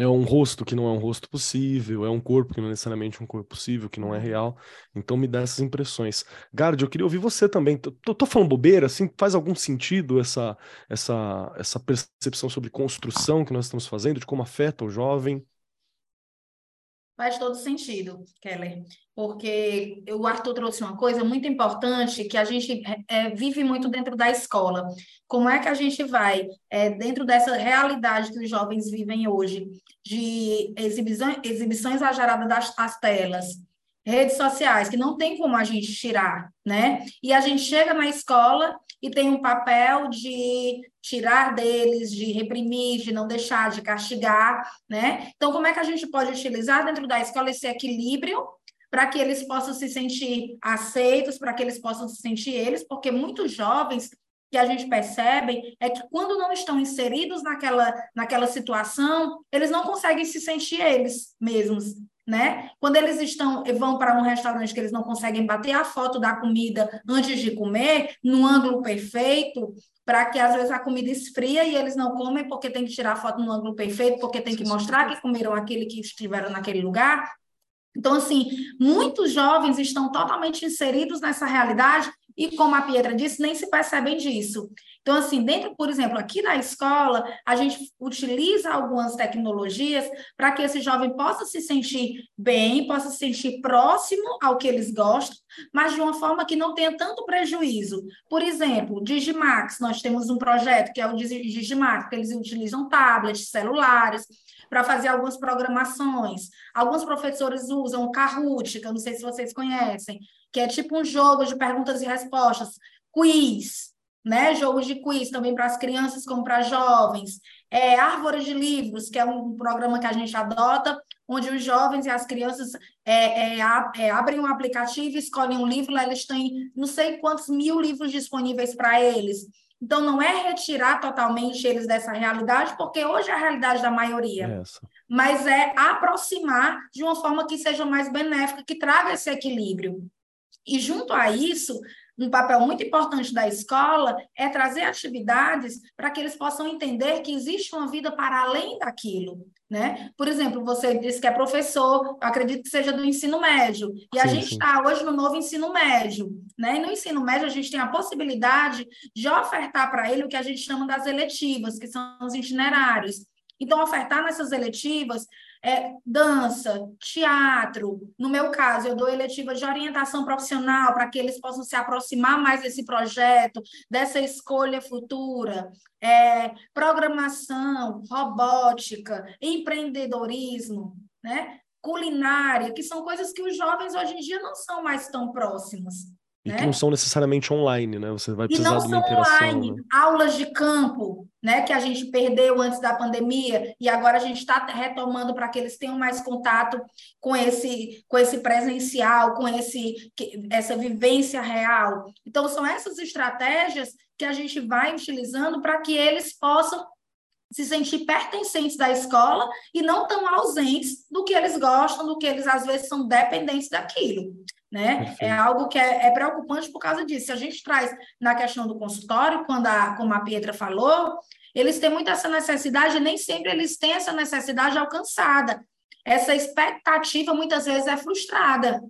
É um rosto que não é um rosto possível, é um corpo que não é necessariamente um corpo possível, que não é real. Então me dá essas impressões. Gard, eu queria ouvir você também. Tô, tô, falando bobeira, assim, faz algum sentido essa, essa, essa percepção sobre construção que nós estamos fazendo, de como afeta o jovem? Faz todo sentido, Keller, porque o Arthur trouxe uma coisa muito importante que a gente é, vive muito dentro da escola. Como é que a gente vai, é, dentro dessa realidade que os jovens vivem hoje, de exibição, exibição exagerada das, das telas, redes sociais, que não tem como a gente tirar, né? E a gente chega na escola e tem um papel de tirar deles, de reprimir, de não deixar, de castigar, né? Então, como é que a gente pode utilizar dentro da escola esse equilíbrio para que eles possam se sentir aceitos, para que eles possam se sentir eles, porque muitos jovens que a gente percebe é que quando não estão inseridos naquela, naquela situação, eles não conseguem se sentir eles mesmos. né? Quando eles estão vão para um restaurante que eles não conseguem bater a foto da comida antes de comer, no ângulo perfeito, para que às vezes a comida esfria e eles não comem porque tem que tirar a foto no ângulo perfeito, porque tem que mostrar que comeram aquele que estiveram naquele lugar. Então, assim, muitos jovens estão totalmente inseridos nessa realidade e, como a Pietra disse, nem se percebem disso. Então, assim, dentro, por exemplo, aqui na escola, a gente utiliza algumas tecnologias para que esse jovem possa se sentir bem, possa se sentir próximo ao que eles gostam, mas de uma forma que não tenha tanto prejuízo. Por exemplo, Digimax, nós temos um projeto que é o Digimax, que eles utilizam tablets, celulares, para fazer algumas programações. Alguns professores usam o Kahoot, que eu não sei se vocês conhecem, que é tipo um jogo de perguntas e respostas, quiz, né? Jogos de quiz também para as crianças como para jovens. É, Árvore de Livros, que é um programa que a gente adota, onde os jovens e as crianças é, é, é, abrem um aplicativo, escolhem um livro, lá eles têm não sei quantos mil livros disponíveis para eles. Então, não é retirar totalmente eles dessa realidade, porque hoje é a realidade da maioria, Essa. mas é aproximar de uma forma que seja mais benéfica, que traga esse equilíbrio. E junto a isso, um papel muito importante da escola é trazer atividades para que eles possam entender que existe uma vida para além daquilo. Né? Por exemplo, você disse que é professor, acredito que seja do ensino médio, e a sim, gente está hoje no novo ensino médio. Né? E no ensino médio, a gente tem a possibilidade de ofertar para ele o que a gente chama das eletivas, que são os itinerários. Então, ofertar nessas eletivas é, dança, teatro. No meu caso, eu dou eletiva de orientação profissional para que eles possam se aproximar mais desse projeto, dessa escolha futura. É, programação, robótica, empreendedorismo, né? culinária, que são coisas que os jovens hoje em dia não são mais tão próximos. E né? que não são necessariamente online, né? Você vai precisar de uma interação. Online, né? aulas de campo, né? Que a gente perdeu antes da pandemia e agora a gente está retomando para que eles tenham mais contato com esse, com esse presencial, com esse, essa vivência real. Então, são essas estratégias que a gente vai utilizando para que eles possam se sentir pertencentes da escola e não tão ausentes do que eles gostam, do que eles às vezes são dependentes daquilo né? É algo que é, é, preocupante por causa disso. Se a gente traz na questão do consultório, quando a, como a Pietra falou, eles têm muito essa necessidade, e nem sempre eles têm essa necessidade alcançada. Essa expectativa muitas vezes é frustrada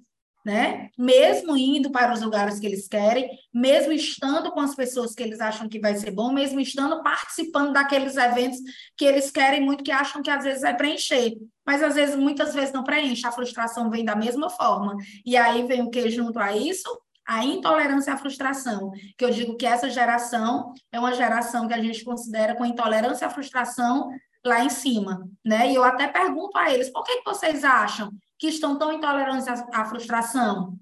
né? Mesmo indo para os lugares que eles querem, mesmo estando com as pessoas que eles acham que vai ser bom, mesmo estando participando daqueles eventos que eles querem muito, que acham que às vezes vai preencher. Mas às vezes, muitas vezes não preenche, a frustração vem da mesma forma. E aí vem o que junto a isso? A intolerância à frustração, que eu digo que essa geração é uma geração que a gente considera com intolerância à frustração lá em cima, né? E eu até pergunto a eles, por que, que vocês acham que estão tão intolerantes à, frustração?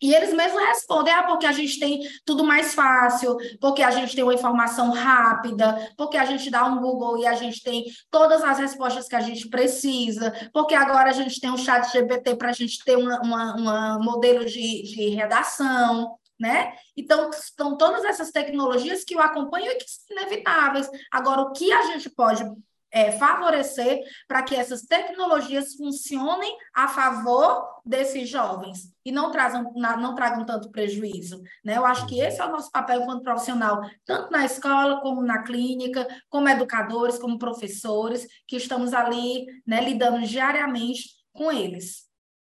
E eles mesmos respondem, ah, porque a gente tem tudo mais fácil, porque a gente tem uma informação rápida, porque a gente dá um Google e a gente tem todas as respostas que a gente precisa, porque agora a gente tem um chat GPT para a gente ter uma modelo de, de redação, né? Então, estão todas essas tecnologias que o acompanham e que são inevitáveis. Agora, o que a gente pode é, favorecer para que essas tecnologias funcionem a favor desses jovens e não, trazam, não tragam tanto prejuízo. Né? Eu acho que esse é o nosso papel enquanto profissional, tanto na escola, como na clínica, como educadores, como professores, que estamos ali né, lidando diariamente com eles.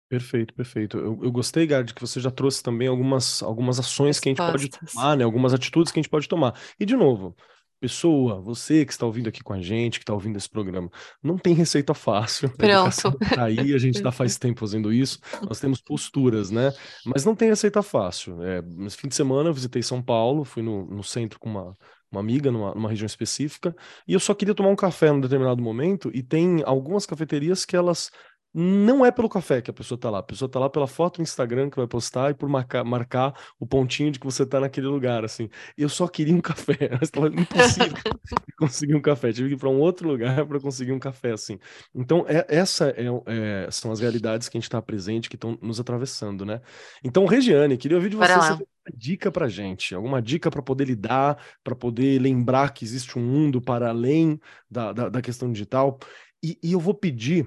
Perfeito, perfeito. Eu, eu gostei, Gard, que você já trouxe também algumas, algumas ações que a gente pode tomar, né? Algumas atitudes que a gente pode tomar. E, de novo, Pessoa, você que está ouvindo aqui com a gente, que está ouvindo esse programa, não tem receita fácil. Pronto. Tá aí, a gente está faz tempo fazendo isso, nós temos posturas, né? Mas não tem receita fácil. É, nesse fim de semana eu visitei São Paulo, fui no, no centro com uma, uma amiga numa, numa, região específica, e eu só queria tomar um café num determinado momento, e tem algumas cafeterias que elas não é pelo café que a pessoa tá lá. A pessoa tá lá pela foto no Instagram que vai postar e por marcar, marcar o pontinho de que você tá naquele lugar, assim. Eu só queria um café. Estava impossível conseguir um café. Tive que ir para um outro lugar para conseguir um café, assim. Então, é, essa é, é, são as realidades que a gente está presente, que estão nos atravessando, né? Então, Regiane, queria ouvir de você uma dica para gente, alguma dica para poder lidar, para poder lembrar que existe um mundo para além da, da, da questão digital. E, e eu vou pedir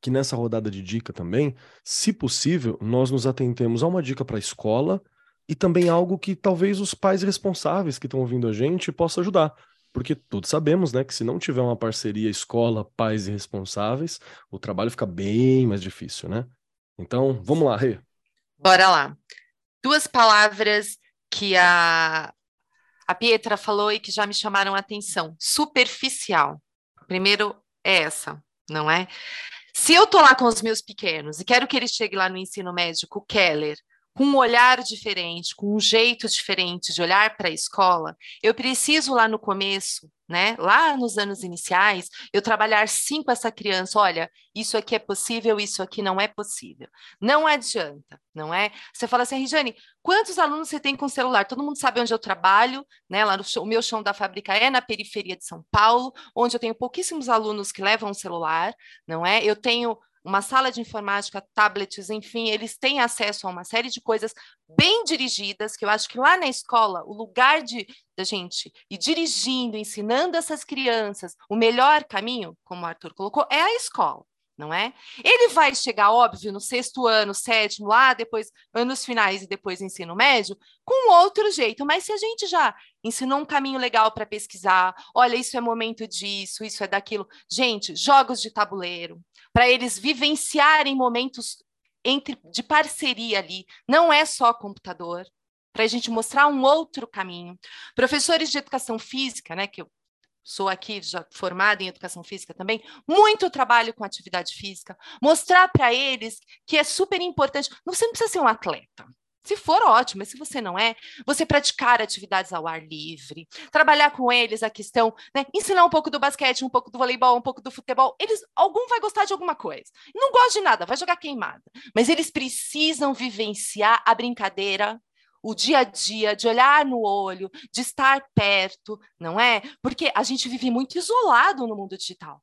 que nessa rodada de dica também, se possível, nós nos atentemos a uma dica para a escola e também algo que talvez os pais responsáveis que estão ouvindo a gente possam ajudar. Porque todos sabemos, né, que se não tiver uma parceria escola, pais e responsáveis, o trabalho fica bem mais difícil, né? Então, vamos lá, Rê. Bora lá. Duas palavras que a, a Pietra falou e que já me chamaram a atenção. Superficial. Primeiro é essa, não é? Se eu tô lá com os meus pequenos e quero que eles cheguem lá no ensino médico, Keller, com um olhar diferente, com um jeito diferente de olhar para a escola, eu preciso lá no começo, né, lá nos anos iniciais, eu trabalhar sim com essa criança, olha, isso aqui é possível, isso aqui não é possível. Não adianta, não é? Você fala assim, Regiane, quantos alunos você tem com celular? Todo mundo sabe onde eu trabalho, né? Lá no o meu chão da fábrica é na periferia de São Paulo, onde eu tenho pouquíssimos alunos que levam celular, não é? Eu tenho uma sala de informática, tablets, enfim, eles têm acesso a uma série de coisas bem dirigidas, que eu acho que lá na escola, o lugar de da gente ir dirigindo, ensinando essas crianças o melhor caminho, como o Arthur colocou, é a escola não é? Ele vai chegar, óbvio, no sexto ano, sétimo, lá, depois, anos finais e depois ensino médio, com outro jeito. Mas se a gente já ensinou um caminho legal para pesquisar, olha, isso é momento disso, isso é daquilo. Gente, jogos de tabuleiro, para eles vivenciarem momentos entre de parceria ali, não é só computador, para a gente mostrar um outro caminho. Professores de educação física, né, que eu sou aqui já formada em educação física também, muito trabalho com atividade física, mostrar para eles que é super importante. Você não precisa ser um atleta. Se for ótimo, mas se você não é, você praticar atividades ao ar livre, trabalhar com eles a questão, né, ensinar um pouco do basquete, um pouco do voleibol, um pouco do futebol. Eles, algum vai gostar de alguma coisa. Não gosta de nada, vai jogar queimada. Mas eles precisam vivenciar a brincadeira o dia a dia, de olhar no olho, de estar perto, não é? Porque a gente vive muito isolado no mundo digital.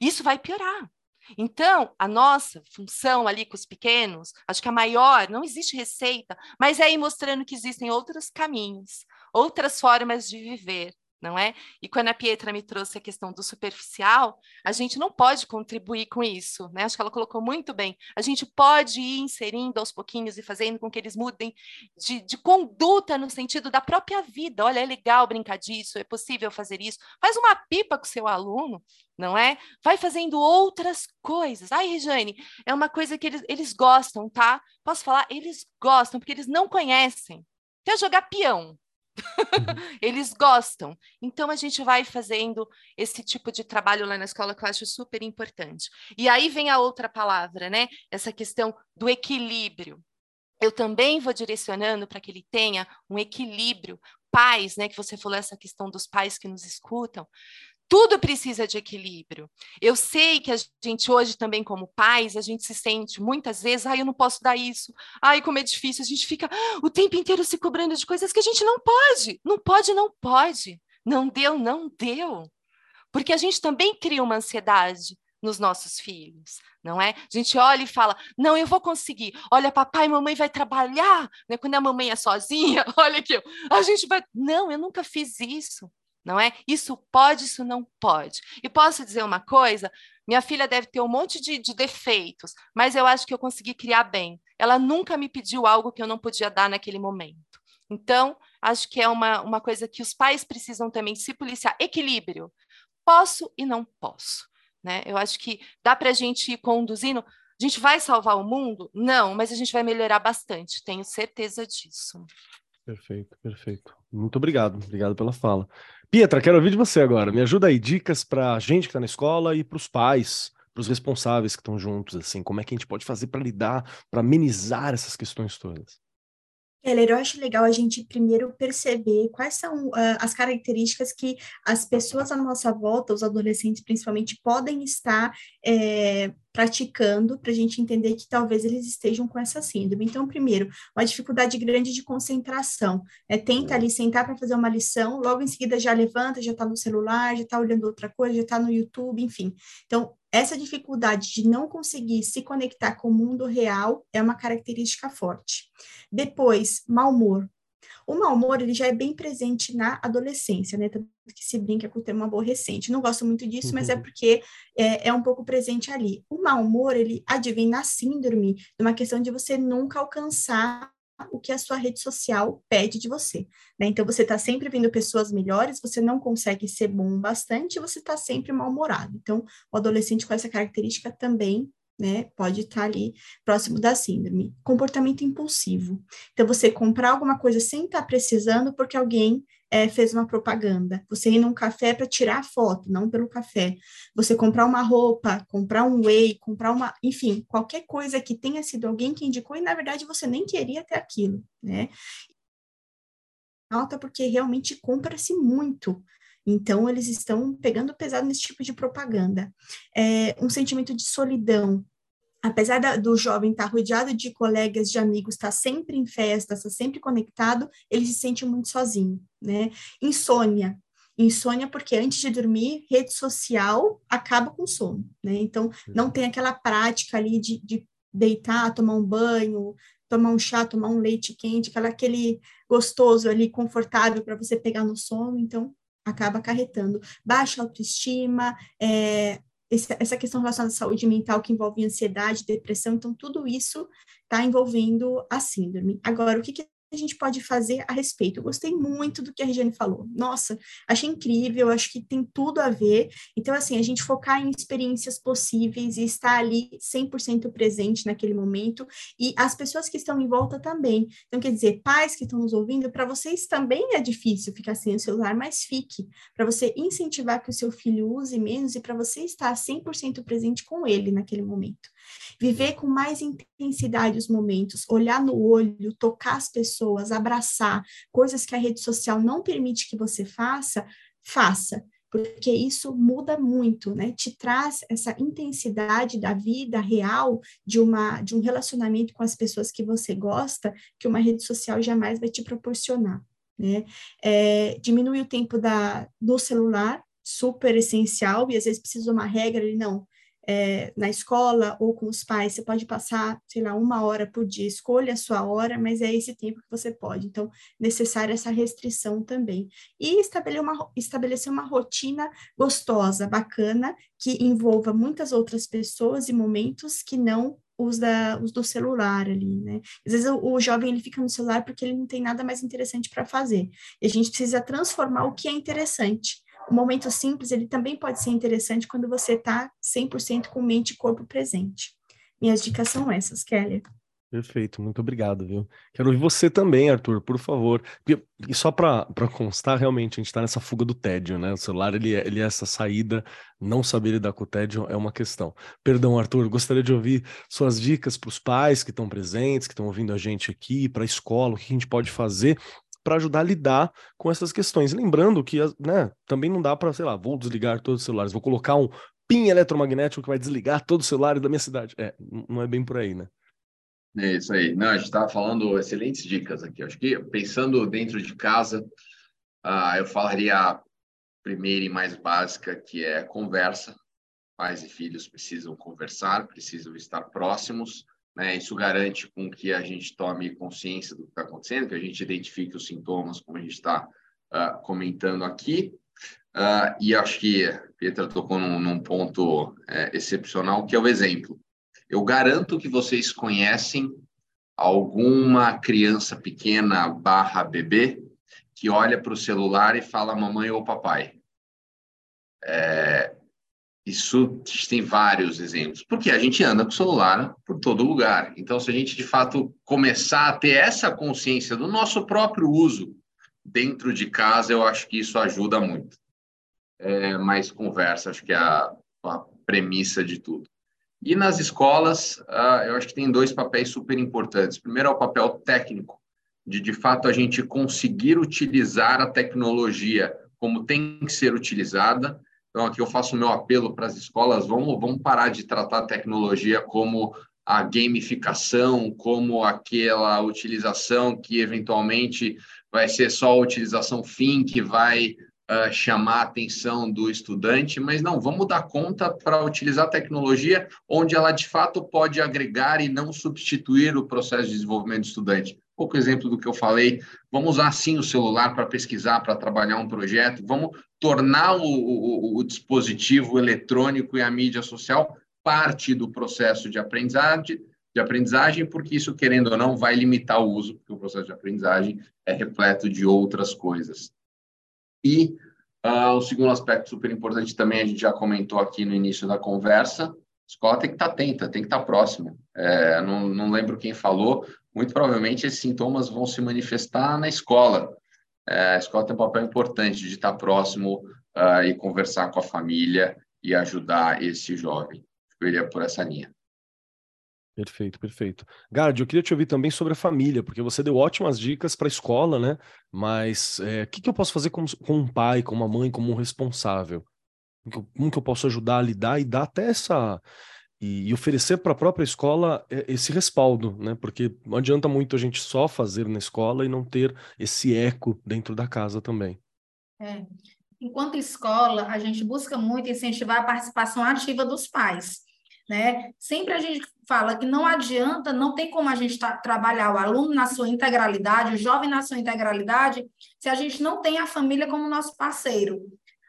Isso vai piorar. Então, a nossa função ali com os pequenos, acho que a maior, não existe receita, mas é ir mostrando que existem outros caminhos, outras formas de viver, não é? E quando a Pietra me trouxe a questão do superficial, a gente não pode contribuir com isso, né? Acho que ela colocou muito bem. A gente pode ir inserindo aos pouquinhos e fazendo com que eles mudem de, de conduta no sentido da própria vida. Olha, é legal brincar disso, é possível fazer isso. Faz uma pipa com seu aluno, não é? Vai fazendo outras coisas. Ai, Regiane, é uma coisa que eles, eles gostam, tá? Posso falar? Eles gostam, porque eles não conhecem. Quer jogar peão? Uhum. Eles gostam. Então a gente vai fazendo esse tipo de trabalho lá na escola que eu acho super importante. E aí vem a outra palavra, né? Essa questão do equilíbrio. Eu também vou direcionando para que ele tenha um equilíbrio. Pais, né? Que você falou essa questão dos pais que nos escutam. Tudo precisa de equilíbrio. Eu sei que a gente hoje também como pais, a gente se sente muitas vezes, ai, eu não posso dar isso. Ai, como é difícil. A gente fica o tempo inteiro se cobrando de coisas que a gente não pode. Não pode, não pode. Não deu, não deu. Porque a gente também cria uma ansiedade nos nossos filhos, não é? A gente olha e fala: "Não, eu vou conseguir. Olha, papai e mamãe vai trabalhar, né? Quando a mamãe é sozinha, olha aqui, a gente vai Não, eu nunca fiz isso não é? Isso pode, isso não pode. E posso dizer uma coisa: minha filha deve ter um monte de, de, defeitos, mas eu acho que eu consegui criar bem. Ela nunca me pediu algo que eu não podia dar naquele momento. Então, acho que é uma, uma coisa que os pais precisam também se policiar. Equilíbrio. Posso e não posso. Né? Eu acho que dá para a gente ir conduzindo. A gente vai salvar o mundo? Não, mas a gente vai melhorar bastante, tenho certeza disso. Perfeito, perfeito. Muito obrigado, obrigado pela fala. Pietra, quero ouvir de você agora. Me ajuda aí, dicas para a gente que está na escola e para os pais, para os responsáveis que estão juntos, assim, como é que a gente pode fazer para lidar, para amenizar essas questões todas? Keller, eu acho legal a gente primeiro perceber quais são uh, as características que as pessoas à nossa volta, os adolescentes principalmente, podem estar é, praticando para a gente entender que talvez eles estejam com essa síndrome. Então, primeiro, uma dificuldade grande de concentração. É, tenta ali sentar para fazer uma lição, logo em seguida já levanta, já está no celular, já está olhando outra coisa, já está no YouTube, enfim. Então, essa dificuldade de não conseguir se conectar com o mundo real é uma característica forte. Depois, mau humor. O mau humor, ele já é bem presente na adolescência, né? Tanto que se brinca com o termo aborrecente. Não gosto muito disso, uhum. mas é uhum. porque é, é, um pouco presente ali. O mau humor, ele advém na síndrome, numa questão de você nunca alcançar o que a sua rede social pede de você. Né? Então, você está sempre vendo pessoas melhores, você não consegue ser bom bastante, você está sempre mal-humorado. Então, o adolescente com essa característica também né, pode estar tá ali próximo da síndrome. Comportamento impulsivo. Então, você comprar alguma coisa sem estar tá precisando porque alguém é, fez uma propaganda. Você ir num café para tirar foto, não pelo café. Você comprar uma roupa, comprar um whey, comprar uma, enfim, qualquer coisa que tenha sido alguém que indicou e na verdade você nem queria ter aquilo, né? Alta porque realmente compra-se muito. Então, eles estão pegando pesado nesse tipo de propaganda. É, um sentimento de solidão, apesar da, do jovem estar rodeado de colegas, de amigos, estar sempre em festa, estar sempre conectado, ele se sente muito sozinho, né? Insônia. Insônia porque antes de dormir, rede social acaba com sono, né? Então, não tem aquela prática ali de, de deitar, tomar um banho, tomar um chá, tomar um leite quente, aquela, aquele gostoso ali, confortável para você pegar no sono, então acaba acarretando baixa autoestima, é, essa questão relacionada à saúde mental que envolve ansiedade, depressão, então tudo isso está envolvendo a síndrome. Agora, o que, que a gente pode fazer a respeito. Eu gostei muito do que a Regiane falou. Nossa, achei incrível, acho que tem tudo a ver. Então, assim, a gente focar em experiências possíveis e estar ali 100% presente naquele momento e as pessoas que estão em volta também. Então, quer dizer, pais que estão nos ouvindo, para vocês também é difícil ficar sem o celular, mas fique, para você incentivar que o seu filho use menos e para você estar 100% presente com ele naquele momento. Viver com mais intensidade os momentos, olhar no olho, tocar as pessoas, abraçar, coisas que a rede social não permite que você faça, faça porque isso muda muito, né? Te traz essa intensidade da vida real de uma de um relacionamento com as pessoas que você gosta, que uma rede social jamais vai te proporcionar, né? É, diminui o tempo da no celular, super essencial e às vezes precisa uma regra ali não é, na escola ou com os pais, você pode passar, sei lá, uma hora por dia, escolha a sua hora, mas é esse tempo que você pode. Então, necessária essa restrição também. E estabelecer uma, estabelecer uma rotina gostosa, bacana, que envolva muitas outras pessoas e momentos que não os, da, os do celular ali, né? Às vezes o, o, jovem ele fica no celular porque ele não tem nada mais interessante para fazer. E a gente precisa transformar o que é interessante o momento simples, ele também pode ser interessante quando você está 100% com mente e corpo presente. Minhas dicas são essas, Kelly. Perfeito, muito obrigado, viu? Quero ouvir você também, Arthur, por favor. E só para constar, realmente, a gente está nessa fuga do tédio, né? O celular, ele, é, ele é essa saída, não saber lidar com o tédio é uma questão. Perdão, Arthur, gostaria de ouvir suas dicas para os pais que estão presentes, que estão ouvindo a gente aqui, para a escola, o que a gente pode fazer para ajudar a lidar com essas questões. Lembrando que né, também não dá para, sei lá, vou desligar todos os celulares, vou colocar um pin eletromagnético que vai desligar todos os celulares da minha cidade. É, não é bem por aí, né? É isso aí. Não, a gente estava falando excelentes dicas aqui. Acho que pensando dentro de casa, uh, eu falaria a primeira e mais básica, que é conversa. Pais e filhos precisam conversar, precisam estar próximos. Né? Isso garante com que a gente tome consciência do que está acontecendo, que a gente identifique os sintomas, como a gente está uh, ah, comentando aqui. Uh, e acho que a Pietra tocou num, num ponto é, excepcional, que é o exemplo. Eu garanto que vocês conhecem alguma criança pequena barra bebê que olha para o celular e fala mamãe ou papai. É, isso tem vários exemplos, porque a gente anda com o celular por todo lugar. Então, se a gente de fato começar a ter essa consciência do nosso próprio uso dentro de casa, eu acho que isso ajuda muito. É, mais conversa, acho que é a, a premissa de tudo. E nas escolas, uh, eu acho que tem dois papéis super importantes. Primeiro é o papel técnico, de de fato a gente conseguir utilizar a tecnologia como tem que ser utilizada então, aqui eu faço o meu apelo para as escolas: vamos, vamos parar de tratar a tecnologia como a gamificação, como aquela utilização que eventualmente vai ser só a utilização fim que vai uh, chamar a atenção do estudante, mas não, vamos dar conta para utilizar a tecnologia onde ela de fato pode agregar e não substituir o processo de desenvolvimento do estudante. Pouco exemplo do que eu falei. Vamos usar sim o celular para pesquisar, para trabalhar um projeto. Vamos tornar o, o, o, dispositivo eletrônico e a mídia social parte do processo de aprendizagem, de aprendizagem, porque isso, querendo ou não, vai limitar o uso, porque o processo de aprendizagem é repleto de outras coisas. E uh, o segundo aspecto super importante também, a gente já comentou aqui no início da conversa, a escola tem que estar atenta, tem que estar próxima. É, não, não lembro quem falou, muito provavelmente esses sintomas vão se manifestar na escola. É, a escola tem um papel importante de estar próximo uh, e conversar com a família e ajudar esse jovem. Eu iria por essa linha. Perfeito, perfeito. Gard, eu queria te ouvir também sobre a família, porque você deu ótimas dicas para a escola, né? Mas é, o que, que eu posso fazer com um pai, com uma mãe, como um responsável? Como que eu posso ajudar a lidar e dar até essa, e, oferecer para a própria escola é, esse respaldo, né? Porque não adianta muito a gente só fazer na escola e não ter esse eco dentro da casa também. É. Enquanto escola, a gente busca muito incentivar a participação ativa dos pais. Né? Sempre a gente fala que não adianta, não tem como a gente trabalhar o aluno na sua integralidade, o jovem na sua integralidade, se a gente não tem a família como nosso parceiro.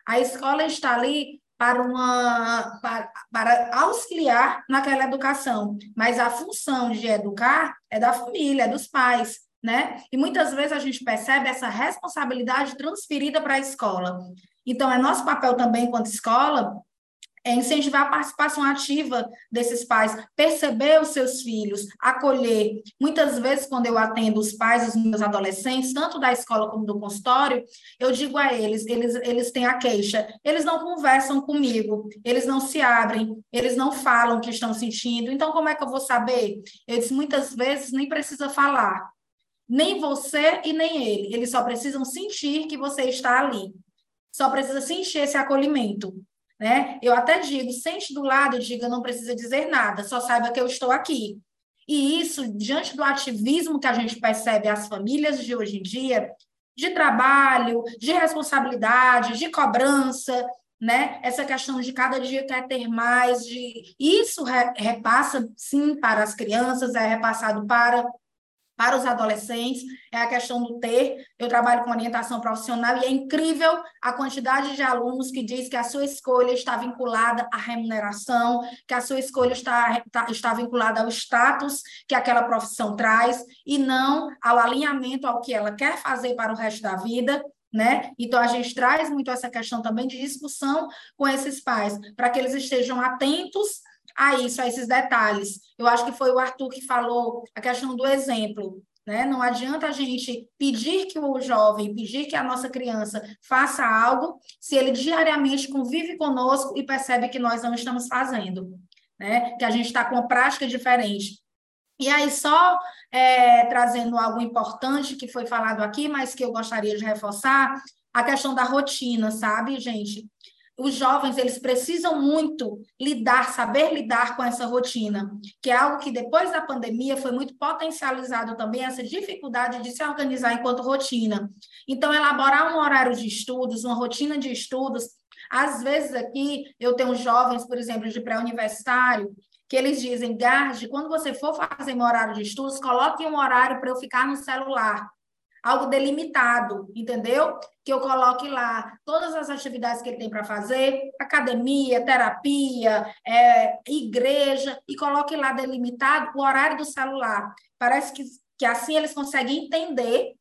A escola está ali para, uma, para, para auxiliar naquela educação, mas a função de educar é da família, é dos pais, né? E muitas vezes a gente percebe essa responsabilidade transferida para a escola. Então, é nosso papel também, enquanto escola, é incentivar a participação ativa desses pais, perceber os seus filhos, acolher. Muitas vezes, quando eu atendo os pais dos meus adolescentes, tanto da escola como do consultório, eu digo a eles, eles, eles têm a queixa, eles não conversam comigo, eles não se abrem, eles não falam o que estão sentindo, então como é que eu vou saber? Disse, muitas vezes nem precisa falar, nem você e nem ele, eles só precisam sentir que você está ali, só precisa sentir esse acolhimento né? Eu até digo, sente do lado e diga, não precisa dizer nada, só saiba que eu estou aqui. E isso, diante do ativismo que a gente percebe as famílias de hoje em dia, de trabalho, de responsabilidade, de cobrança, né? Essa questão de cada dia quer ter mais, de isso repassa sim para as crianças, é repassado para para os adolescentes, é a questão do ter. Eu trabalho com orientação profissional e é incrível a quantidade de alunos que diz que a sua escolha está vinculada à remuneração, que a sua escolha está, está, está vinculada ao status que aquela profissão traz e não ao alinhamento ao que ela quer fazer para o resto da vida. Né? Então, a gente traz muito essa questão também de discussão com esses pais, para que eles estejam atentos a isso, a esses detalhes. Eu acho que foi o Arthur que falou a questão do exemplo. Né? Não adianta a gente pedir que o jovem, pedir que a nossa criança faça algo, se ele diariamente convive conosco e percebe que nós não estamos fazendo, né? que a gente está com uma prática diferente. E aí, só é, trazendo algo importante que foi falado aqui, mas que eu gostaria de reforçar, a questão da rotina, sabe, gente? Os jovens eles precisam muito lidar, saber lidar com essa rotina, que é algo que depois da pandemia foi muito potencializado também essa dificuldade de se organizar enquanto rotina. Então, elaborar um horário de estudos, uma rotina de estudos, às vezes aqui eu tenho jovens, por exemplo, de pré-universitário, que eles dizem, Garde, quando você for fazer meu horário de estudos, coloque um horário para eu ficar no celular algo delimitado, entendeu? Que eu coloque lá todas as atividades que ele tem para fazer, academia, terapia, é, igreja, e coloque lá delimitado o horário do celular. Parece que, que assim eles conseguem entender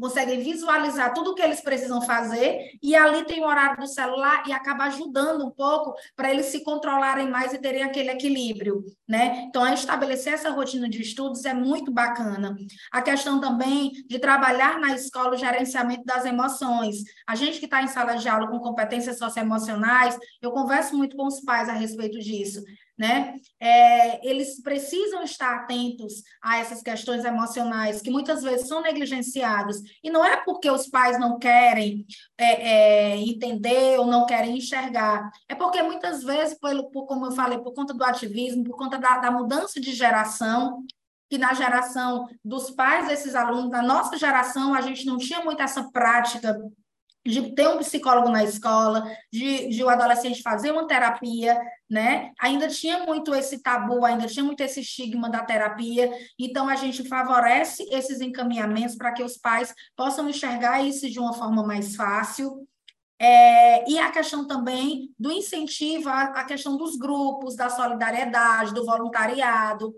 conseguem visualizar tudo o que eles precisam fazer e ali tem o horário do celular e acaba ajudando um pouco para eles se controlarem mais e terem aquele equilíbrio, né? Então, estabelecer essa rotina de estudos é muito bacana. A questão também de trabalhar na escola o gerenciamento das emoções. A gente que está em sala de aula com competências socioemocionais, eu converso muito com os pais a respeito disso né? É, eles precisam estar atentos a essas questões emocionais que muitas vezes são negligenciadas e não é porque os pais não querem é, é, entender ou não querem enxergar, é porque muitas vezes, pelo, por, como eu falei, por conta do ativismo, por conta da, da mudança de geração, que na geração dos pais desses alunos, na nossa geração, a gente não tinha muito essa prática de ter um psicólogo na escola, de, de o adolescente fazer uma terapia, né? Ainda tinha muito esse tabu, ainda tinha muito esse estigma da terapia, então a gente favorece esses encaminhamentos para que os pais possam enxergar isso de uma forma mais fácil. É, e a questão também do incentivo, a, a questão dos grupos, da solidariedade, do voluntariado,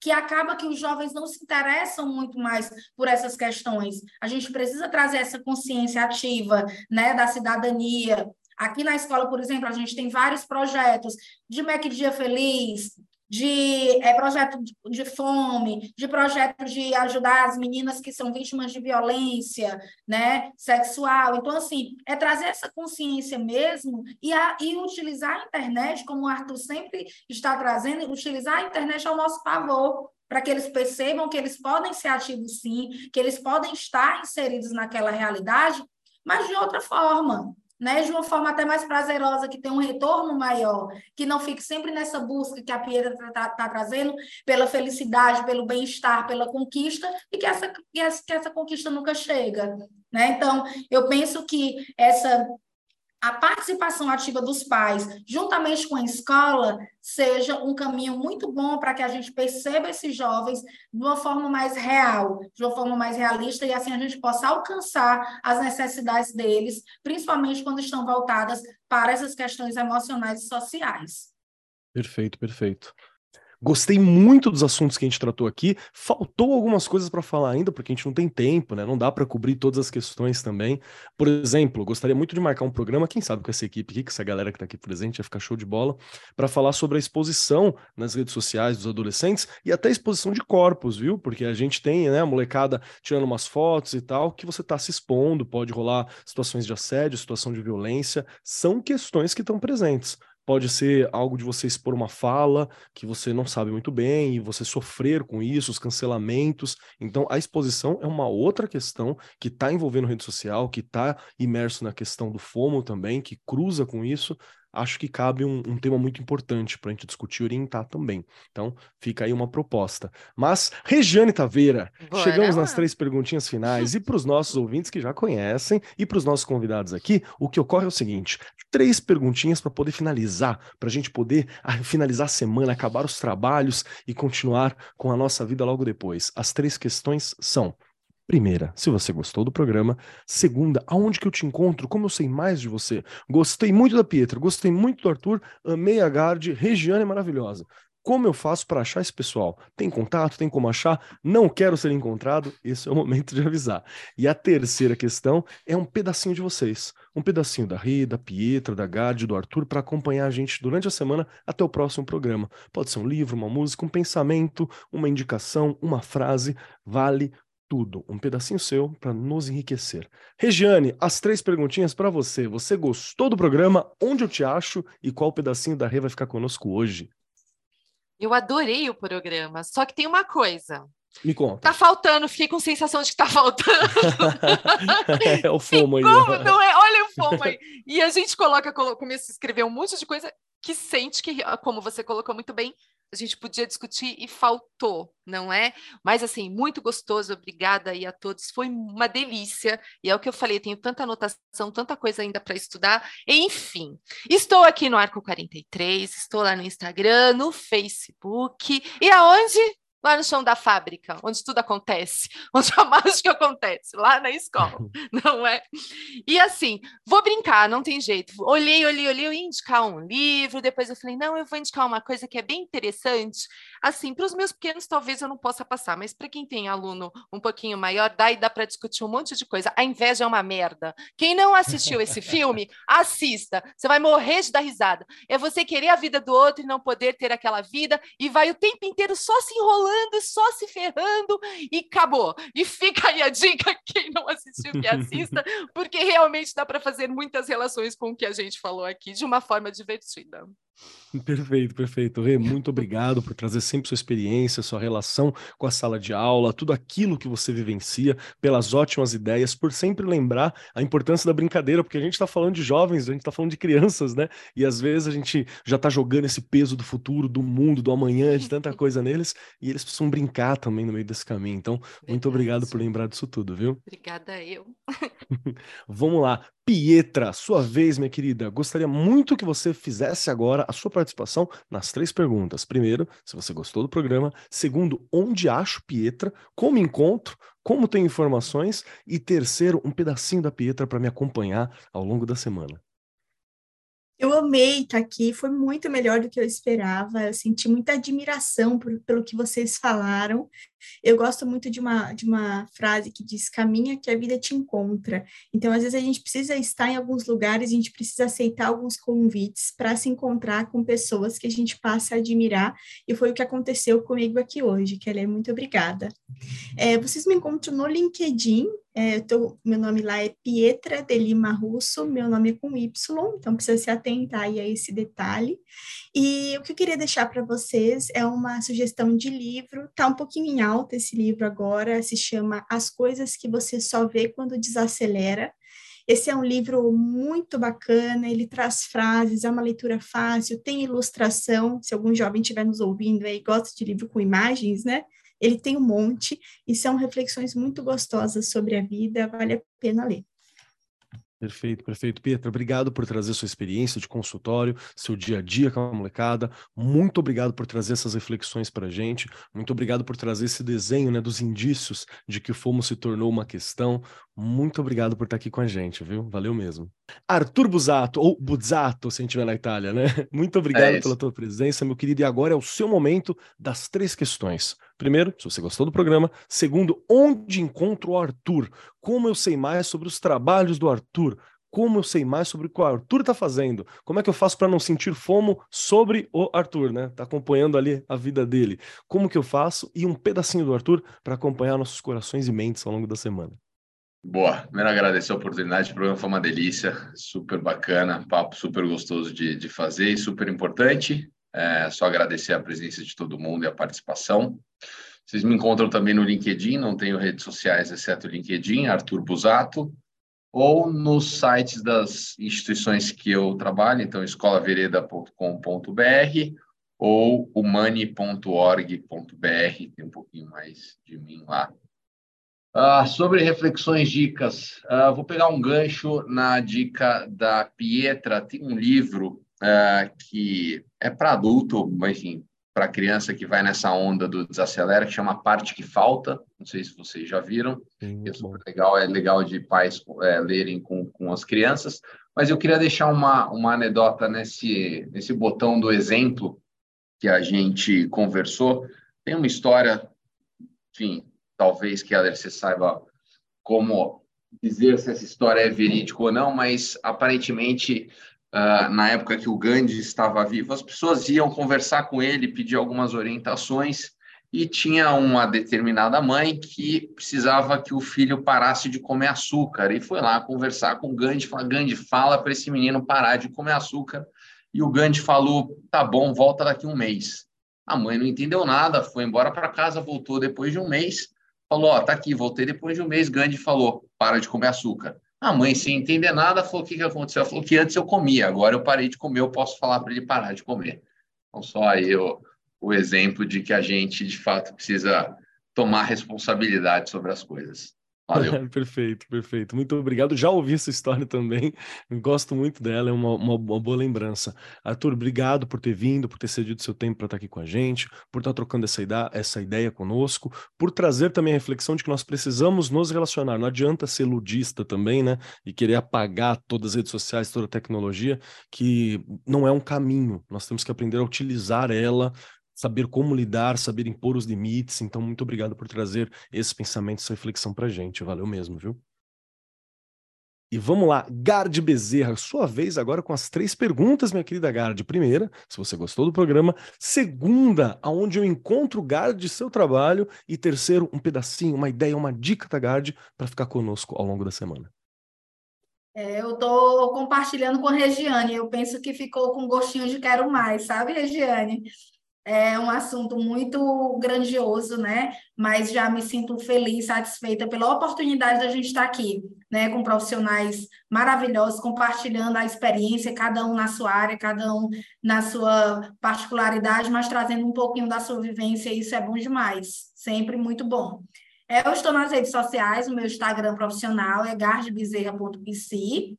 que acaba que os jovens não se interessam muito mais por essas questões. A gente precisa trazer essa consciência ativa, né, da cidadania. Aqui na escola, por exemplo, a gente tem vários projetos de MEC Dia Feliz, de é, projeto de, de, fome, de projeto de ajudar as meninas que são vítimas de violência né, sexual. Então, assim, é trazer essa consciência mesmo e, a, e utilizar a internet, como o Arthur sempre está trazendo, utilizar a internet ao nosso favor, para que eles percebam que eles podem ser ativos sim, que eles podem estar inseridos naquela realidade, mas de outra forma, né, de uma forma até mais prazerosa, que tem um retorno maior, que não fique sempre nessa busca que a Pietra está tá, tá trazendo pela felicidade, pelo bem-estar, pela conquista, e que essa, que essa, que essa conquista nunca chega. Né? Então, eu penso que essa a participação ativa dos pais, juntamente com a escola, seja um caminho muito bom para que a gente perceba esses jovens de uma forma mais real, de uma forma mais realista, e assim a gente possa alcançar as necessidades deles, principalmente quando estão voltadas para essas questões emocionais e sociais. Perfeito, perfeito. Gostei muito dos assuntos que a gente tratou aqui. Faltou algumas coisas para falar ainda, porque a gente não tem tempo, né? Não dá para cobrir todas as questões também. Por exemplo, gostaria muito de marcar um programa, quem sabe com essa equipe aqui, com essa galera que está aqui presente, ia ficar show de bola, para falar sobre a exposição nas redes sociais dos adolescentes e até exposição de corpos, viu? Porque a gente tem, né, a molecada tirando umas fotos e tal, que você está se expondo, pode rolar situações de assédio, situação de violência, são questões que estão presentes pode ser algo de você expor uma fala que você não sabe muito bem e você sofrer com isso, os cancelamentos. Então, a exposição é uma outra questão que está envolvendo rede social, que está imerso na questão do FOMO também, que cruza com isso acho que cabe um, um tema muito importante para a gente discutir e orientar também. Então, fica aí uma proposta. Mas, Regiane Taveira, Bora chegamos lá. nas três perguntinhas finais. e para os nossos ouvintes que já conhecem e para os nossos convidados aqui, o que ocorre é o seguinte: três perguntinhas para poder finalizar, para a gente poder ah, finalizar a semana, acabar os trabalhos e continuar com a nossa vida logo depois. As três questões são. Primeira, se você gostou do programa. Segunda, aonde que eu te encontro? Como eu sei mais de você? Gostei muito da Pietra, gostei muito do Arthur, amei a Gard, Regiane é maravilhosa. Como eu faço para achar esse pessoal? Tem contato? Tem como achar? Não quero ser encontrado? Esse é o momento de avisar. E a terceira questão é um pedacinho de vocês. Um pedacinho da Ri, da Pietra, da Gard, do Arthur, para acompanhar a gente durante a semana até o próximo programa. Pode ser um livro, uma música, um pensamento, uma indicação, uma frase. Vale tudo, um pedacinho seu para nos enriquecer. Regiane, as três perguntinhas para você. Você gostou do programa? Onde eu te acho e qual pedacinho da Rê vai ficar conosco hoje? Eu adorei o programa, só que tem uma coisa. Me conta. Tá faltando, fiquei com sensação de que tá faltando. é o fomo aí. Como não é? Olha o fomo aí. E a gente coloca, começa a escrever um monte de coisa que sente que, como você colocou muito bem, a gente podia discutir e faltou, não é? Mas assim, muito gostoso, obrigada aí a todos, foi uma delícia. E é o que eu falei, tenho tanta anotação, tanta coisa ainda para estudar. Enfim, estou aqui no Arco 43, estou lá no Instagram, no Facebook e aonde? Lá no chão da fábrica, onde tudo acontece, onde a mágica acontece, lá na escola, não é? E assim, vou brincar, não tem jeito. Olhei, olhei, olhei, eu ia indicar um livro, depois eu falei, não, eu vou indicar uma coisa que é bem interessante. Assim, para os meus pequenos, talvez eu não possa passar, mas para quem tem aluno um pouquinho maior, dá e dá para discutir um monte de coisa. A inveja é uma merda. Quem não assistiu esse filme, assista. Você vai morrer de dar risada. É você querer a vida do outro e não poder ter aquela vida, e vai o tempo inteiro só se enrolando enrolando, só se ferrando e acabou. E fica aí a dica, quem não assistiu, que assista, porque realmente dá para fazer muitas relações com o que a gente falou aqui de uma forma divertida. Perfeito, perfeito. Rê, muito obrigado por trazer sempre sua experiência, sua relação com a sala de aula, tudo aquilo que você vivencia, pelas ótimas ideias, por sempre lembrar a importância da brincadeira, porque a gente está falando de jovens, a gente está falando de crianças, né? E às vezes a gente já está jogando esse peso do futuro, do mundo, do amanhã, de tanta coisa neles, e eles precisam brincar também no meio desse caminho. Então, muito obrigado por lembrar disso tudo, viu? Obrigada eu. Vamos lá Pietra, sua vez, minha querida. Gostaria muito que você fizesse agora a sua participação nas três perguntas. Primeiro, se você gostou do programa. Segundo, onde acho Pietra? Como encontro? Como tenho informações? E terceiro, um pedacinho da Pietra para me acompanhar ao longo da semana. Eu amei estar aqui, foi muito melhor do que eu esperava. Eu senti muita admiração por, pelo que vocês falaram. Eu gosto muito de uma, de uma frase que diz: caminha que a vida te encontra. Então, às vezes, a gente precisa estar em alguns lugares, a gente precisa aceitar alguns convites para se encontrar com pessoas que a gente passa a admirar. E foi o que aconteceu comigo aqui hoje. Kelly, muito obrigada. É, vocês me encontram no LinkedIn, é, tô, meu nome lá é Pietra de Lima Russo, meu nome é com Y, então precisa se atentar a esse detalhe. E o que eu queria deixar para vocês é uma sugestão de livro, tá um pouquinho em alta esse livro agora, se chama As Coisas que Você Só Vê Quando Desacelera. Esse é um livro muito bacana, ele traz frases, é uma leitura fácil, tem ilustração. Se algum jovem estiver nos ouvindo aí gosta de livro com imagens, né? Ele tem um monte e são reflexões muito gostosas sobre a vida, vale a pena ler. Perfeito, perfeito. Pietra, obrigado por trazer sua experiência de consultório, seu dia a dia com a molecada. Muito obrigado por trazer essas reflexões para a gente. Muito obrigado por trazer esse desenho né, dos indícios de que FOMO se tornou uma questão. Muito obrigado por estar aqui com a gente, viu? Valeu mesmo. Arthur Buzato, ou Buzzato, se a gente estiver na Itália, né? Muito obrigado é pela tua presença, meu querido. E agora é o seu momento das três questões. Primeiro, se você gostou do programa. Segundo, onde encontro o Arthur? Como eu sei mais sobre os trabalhos do Arthur? Como eu sei mais sobre o que o Arthur está fazendo? Como é que eu faço para não sentir fomo sobre o Arthur, né? Tá acompanhando ali a vida dele. Como que eu faço? E um pedacinho do Arthur para acompanhar nossos corações e mentes ao longo da semana. Boa, primeiro agradecer a oportunidade, o programa foi uma delícia, super bacana, papo super gostoso de, de fazer e super importante. É, só agradecer a presença de todo mundo e a participação. Vocês me encontram também no LinkedIn, não tenho redes sociais exceto o LinkedIn, Arthur Busato, ou nos sites das instituições que eu trabalho, então escolavereda.com.br ou humani.org.br, tem um pouquinho mais de mim lá. Uh, sobre reflexões, dicas, uh, vou pegar um gancho na dica da Pietra, tem um livro uh, que é para adulto, mas enfim, para criança que vai nessa onda do desacelera, que chama Parte que Falta. Não sei se vocês já viram. Sim, é super legal, é legal de pais é, lerem com, com as crianças. Mas eu queria deixar uma, uma anedota nesse, nesse botão do exemplo que a gente conversou. Tem uma história, enfim, talvez que Alice saiba como dizer se essa história é verídica ou não, mas aparentemente uh, na época que o Gandhi estava vivo, as pessoas iam conversar com ele, pedir algumas orientações, e tinha uma determinada mãe que precisava que o filho parasse de comer açúcar, e foi lá conversar com o Gandhi, falar, Gandhi, fala para esse menino parar de comer açúcar, e o Gandhi falou, tá bom, volta daqui um mês. A mãe não entendeu nada, foi embora para casa, voltou depois de um mês, falou, ó, tá aqui, voltei depois de um mês, Gandhi falou, para de comer açúcar. A mãe, sem entender nada, falou: o que, que aconteceu? Ela falou que antes eu comia, agora eu parei de comer, eu posso falar para ele parar de comer. Então, só aí o, o exemplo de que a gente, de fato, precisa tomar responsabilidade sobre as coisas. Valeu. perfeito, perfeito. Muito obrigado. Já ouvi essa história também. Gosto muito dela, é uma, uma, uma, boa lembrança. Arthur, obrigado por ter vindo, por ter cedido seu tempo para estar aqui com a gente, por estar trocando essa ideia, essa ideia conosco, por trazer também a reflexão de que nós precisamos nos relacionar. Não adianta ser ludista também, né? E querer apagar todas as redes sociais, toda a tecnologia, que não é um caminho. Nós temos que aprender a utilizar ela saber como lidar, saber impor os limites. Então, muito obrigado por trazer esse pensamento, essa reflexão para gente. Valeu mesmo, viu? E vamos lá, Gard Bezerra, sua vez agora com as três perguntas, minha querida Gard. Primeira, se você gostou do programa. Segunda, aonde eu encontro o Gard seu trabalho. E terceiro, um pedacinho, uma ideia, uma dica da Gard para ficar conosco ao longo da semana. É, eu estou compartilhando com a Regiane. Eu penso que ficou com gostinho de quero mais, sabe, Regiane? É um assunto muito grandioso, né? Mas já me sinto feliz, satisfeita pela oportunidade da gente estar aqui, né? Com profissionais maravilhosos, compartilhando a experiência, cada um na sua área, cada um na sua particularidade, mas trazendo um pouquinho da sua vivência, e isso é bom demais, sempre muito bom. Eu estou nas redes sociais, o meu Instagram profissional é gardebezerra.pc,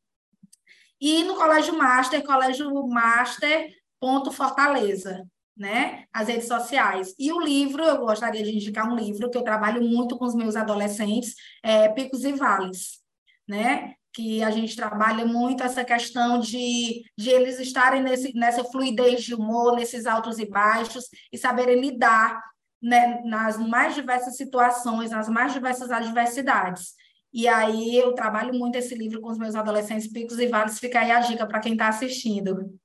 E no Colégio Master, Colégio Master ponto Fortaleza, né? As redes sociais. E o livro, eu gostaria de indicar um livro que eu trabalho muito com os meus adolescentes, é Picos e Vales, né? Que a gente trabalha muito essa questão de, de eles estarem nesse, nessa fluidez de humor, nesses altos e baixos, e saberem lidar né, nas mais diversas situações, nas mais diversas adversidades. E aí eu trabalho muito esse livro com os meus adolescentes, Picos e Vales, fica aí a dica para quem está assistindo.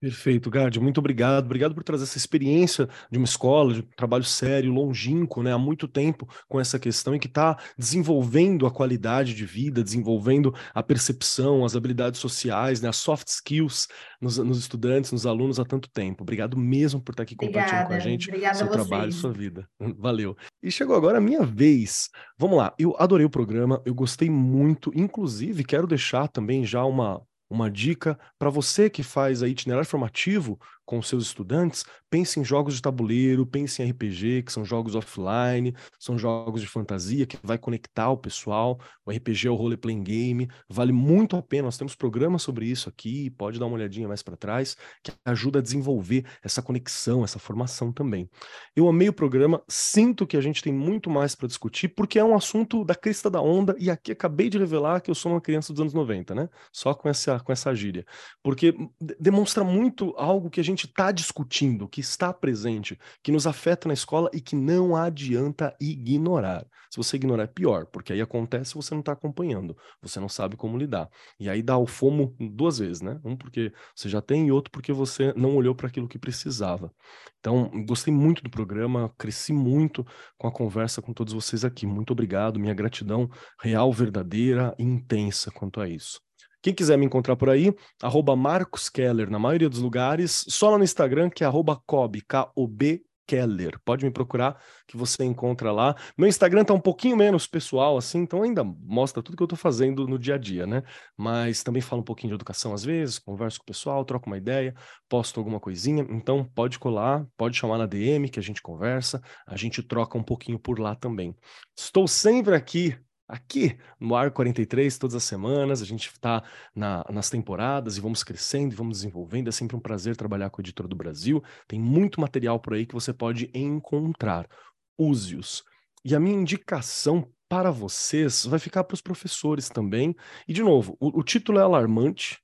Perfeito, Gard, muito obrigado. Obrigado por trazer essa experiência de uma escola, de um trabalho sério, longínquo, né, há muito tempo com essa questão e que está desenvolvendo a qualidade de vida, desenvolvendo a percepção, as habilidades sociais, né, as soft skills nos, nos estudantes, nos alunos há tanto tempo. Obrigado mesmo por estar aqui compartilhando Obrigada. com a gente seu trabalho, sua vida. Valeu. E chegou agora a minha vez. Vamos lá, eu adorei o programa, eu gostei muito, inclusive quero deixar também já uma uma dica para você que faz aí itinerário formativo com seus estudantes, pense em jogos de tabuleiro, pense em RPG, que são jogos offline, são jogos de fantasia que vai conectar o pessoal. O RPG é o role playing game, vale muito a pena. Nós temos programas sobre isso aqui, pode dar uma olhadinha mais para trás, que ajuda a desenvolver essa conexão, essa formação também. Eu amei o programa, sinto que a gente tem muito mais para discutir, porque é um assunto da crista da onda e aqui acabei de revelar que eu sou uma criança dos anos 90, né? Só com essa com essa gíria. Porque demonstra muito algo que a gente gente está discutindo, que está presente, que nos afeta na escola e que não adianta ignorar. Se você ignorar é pior, porque aí acontece você não está acompanhando, você não sabe como lidar. E aí dá o fomo duas vezes, né? Um porque você já tem e outro porque você não olhou para aquilo que precisava. Então, gostei muito do programa, cresci muito com a conversa com todos vocês aqui. Muito obrigado, minha gratidão real, verdadeira e intensa quanto a isso. Quem quiser me encontrar por aí, arroba Marcos Keller, na maioria dos lugares, só lá no Instagram, que é arroba K-O-B Keller. Pode me procurar que você encontra lá. Meu Instagram tá um pouquinho menos pessoal, assim, então ainda mostra tudo que eu tô fazendo no dia a dia, né? Mas também falo um pouquinho de educação às vezes, converso com o pessoal, troco uma ideia, posto alguma coisinha. Então pode colar, pode chamar na DM que a gente conversa, a gente troca um pouquinho por lá também. Estou sempre aqui aqui no Ar 43 todas as semanas. A gente está na, nas temporadas e vamos crescendo e vamos desenvolvendo. É sempre um prazer trabalhar com o Editor do Brasil. Tem muito material por aí que você pode encontrar. Use-os. E a minha indicação para vocês vai ficar para os professores também. E, de novo, o, o título é alarmante,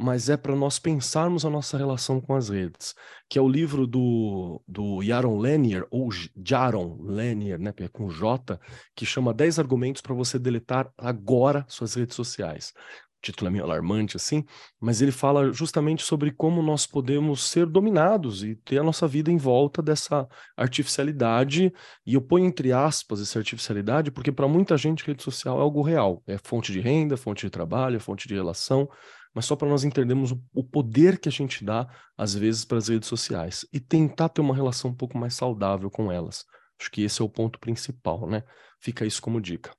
mas é para nós pensarmos a nossa relação com as redes, que é o livro do, do Jaron Lanier, ou Jaron Lanier, né, é com J, que chama 10 argumentos para você deletar agora suas redes sociais. O título é meio alarmante assim, mas ele fala justamente sobre como nós podemos ser dominados e ter a nossa vida em volta dessa artificialidade, e eu ponho entre aspas essa artificialidade porque para muita gente rede social é algo real, é fonte de renda, fonte de trabalho, fonte de relação, mas só para nós entendermos o, poder que a gente dá, às vezes, para as redes sociais e tentar ter uma relação um pouco mais saudável com elas. Acho que esse é o ponto principal, né? Fica isso como dica.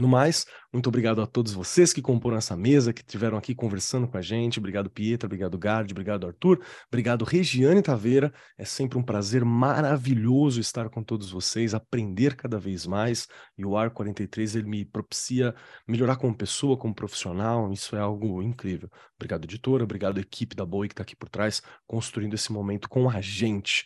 No mais, muito obrigado a todos vocês que comporam essa mesa, que estiveram aqui conversando com a gente. Obrigado, Pietra, obrigado, Gard, obrigado, Arthur, obrigado, Regiane Taveira. É sempre um prazer maravilhoso estar com todos vocês, aprender cada vez mais. E o AR 43 ele me propicia melhorar como pessoa, como profissional. Isso é algo incrível. Obrigado, editora, obrigado, equipe da Boi que está aqui por trás, construindo esse momento com a gente.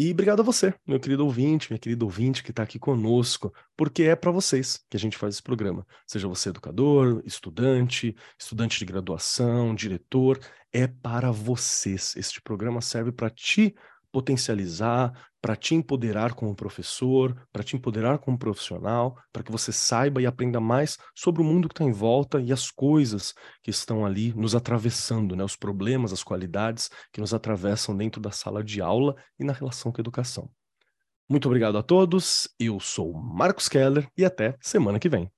E obrigado a você, meu querido ouvinte, minha querida ouvinte que está aqui conosco, porque é para vocês que a gente faz esse programa. Seja você educador, estudante, estudante de graduação, diretor, é para vocês. Este programa serve para te potencializar, para te empoderar como professor, para te empoderar como profissional, para que você saiba e aprenda mais sobre o mundo que está em volta e as coisas que estão ali nos atravessando, né? os problemas, as qualidades que nos atravessam dentro da sala de aula e na relação com a educação. Muito obrigado a todos, eu sou Marcos Keller e até semana que vem.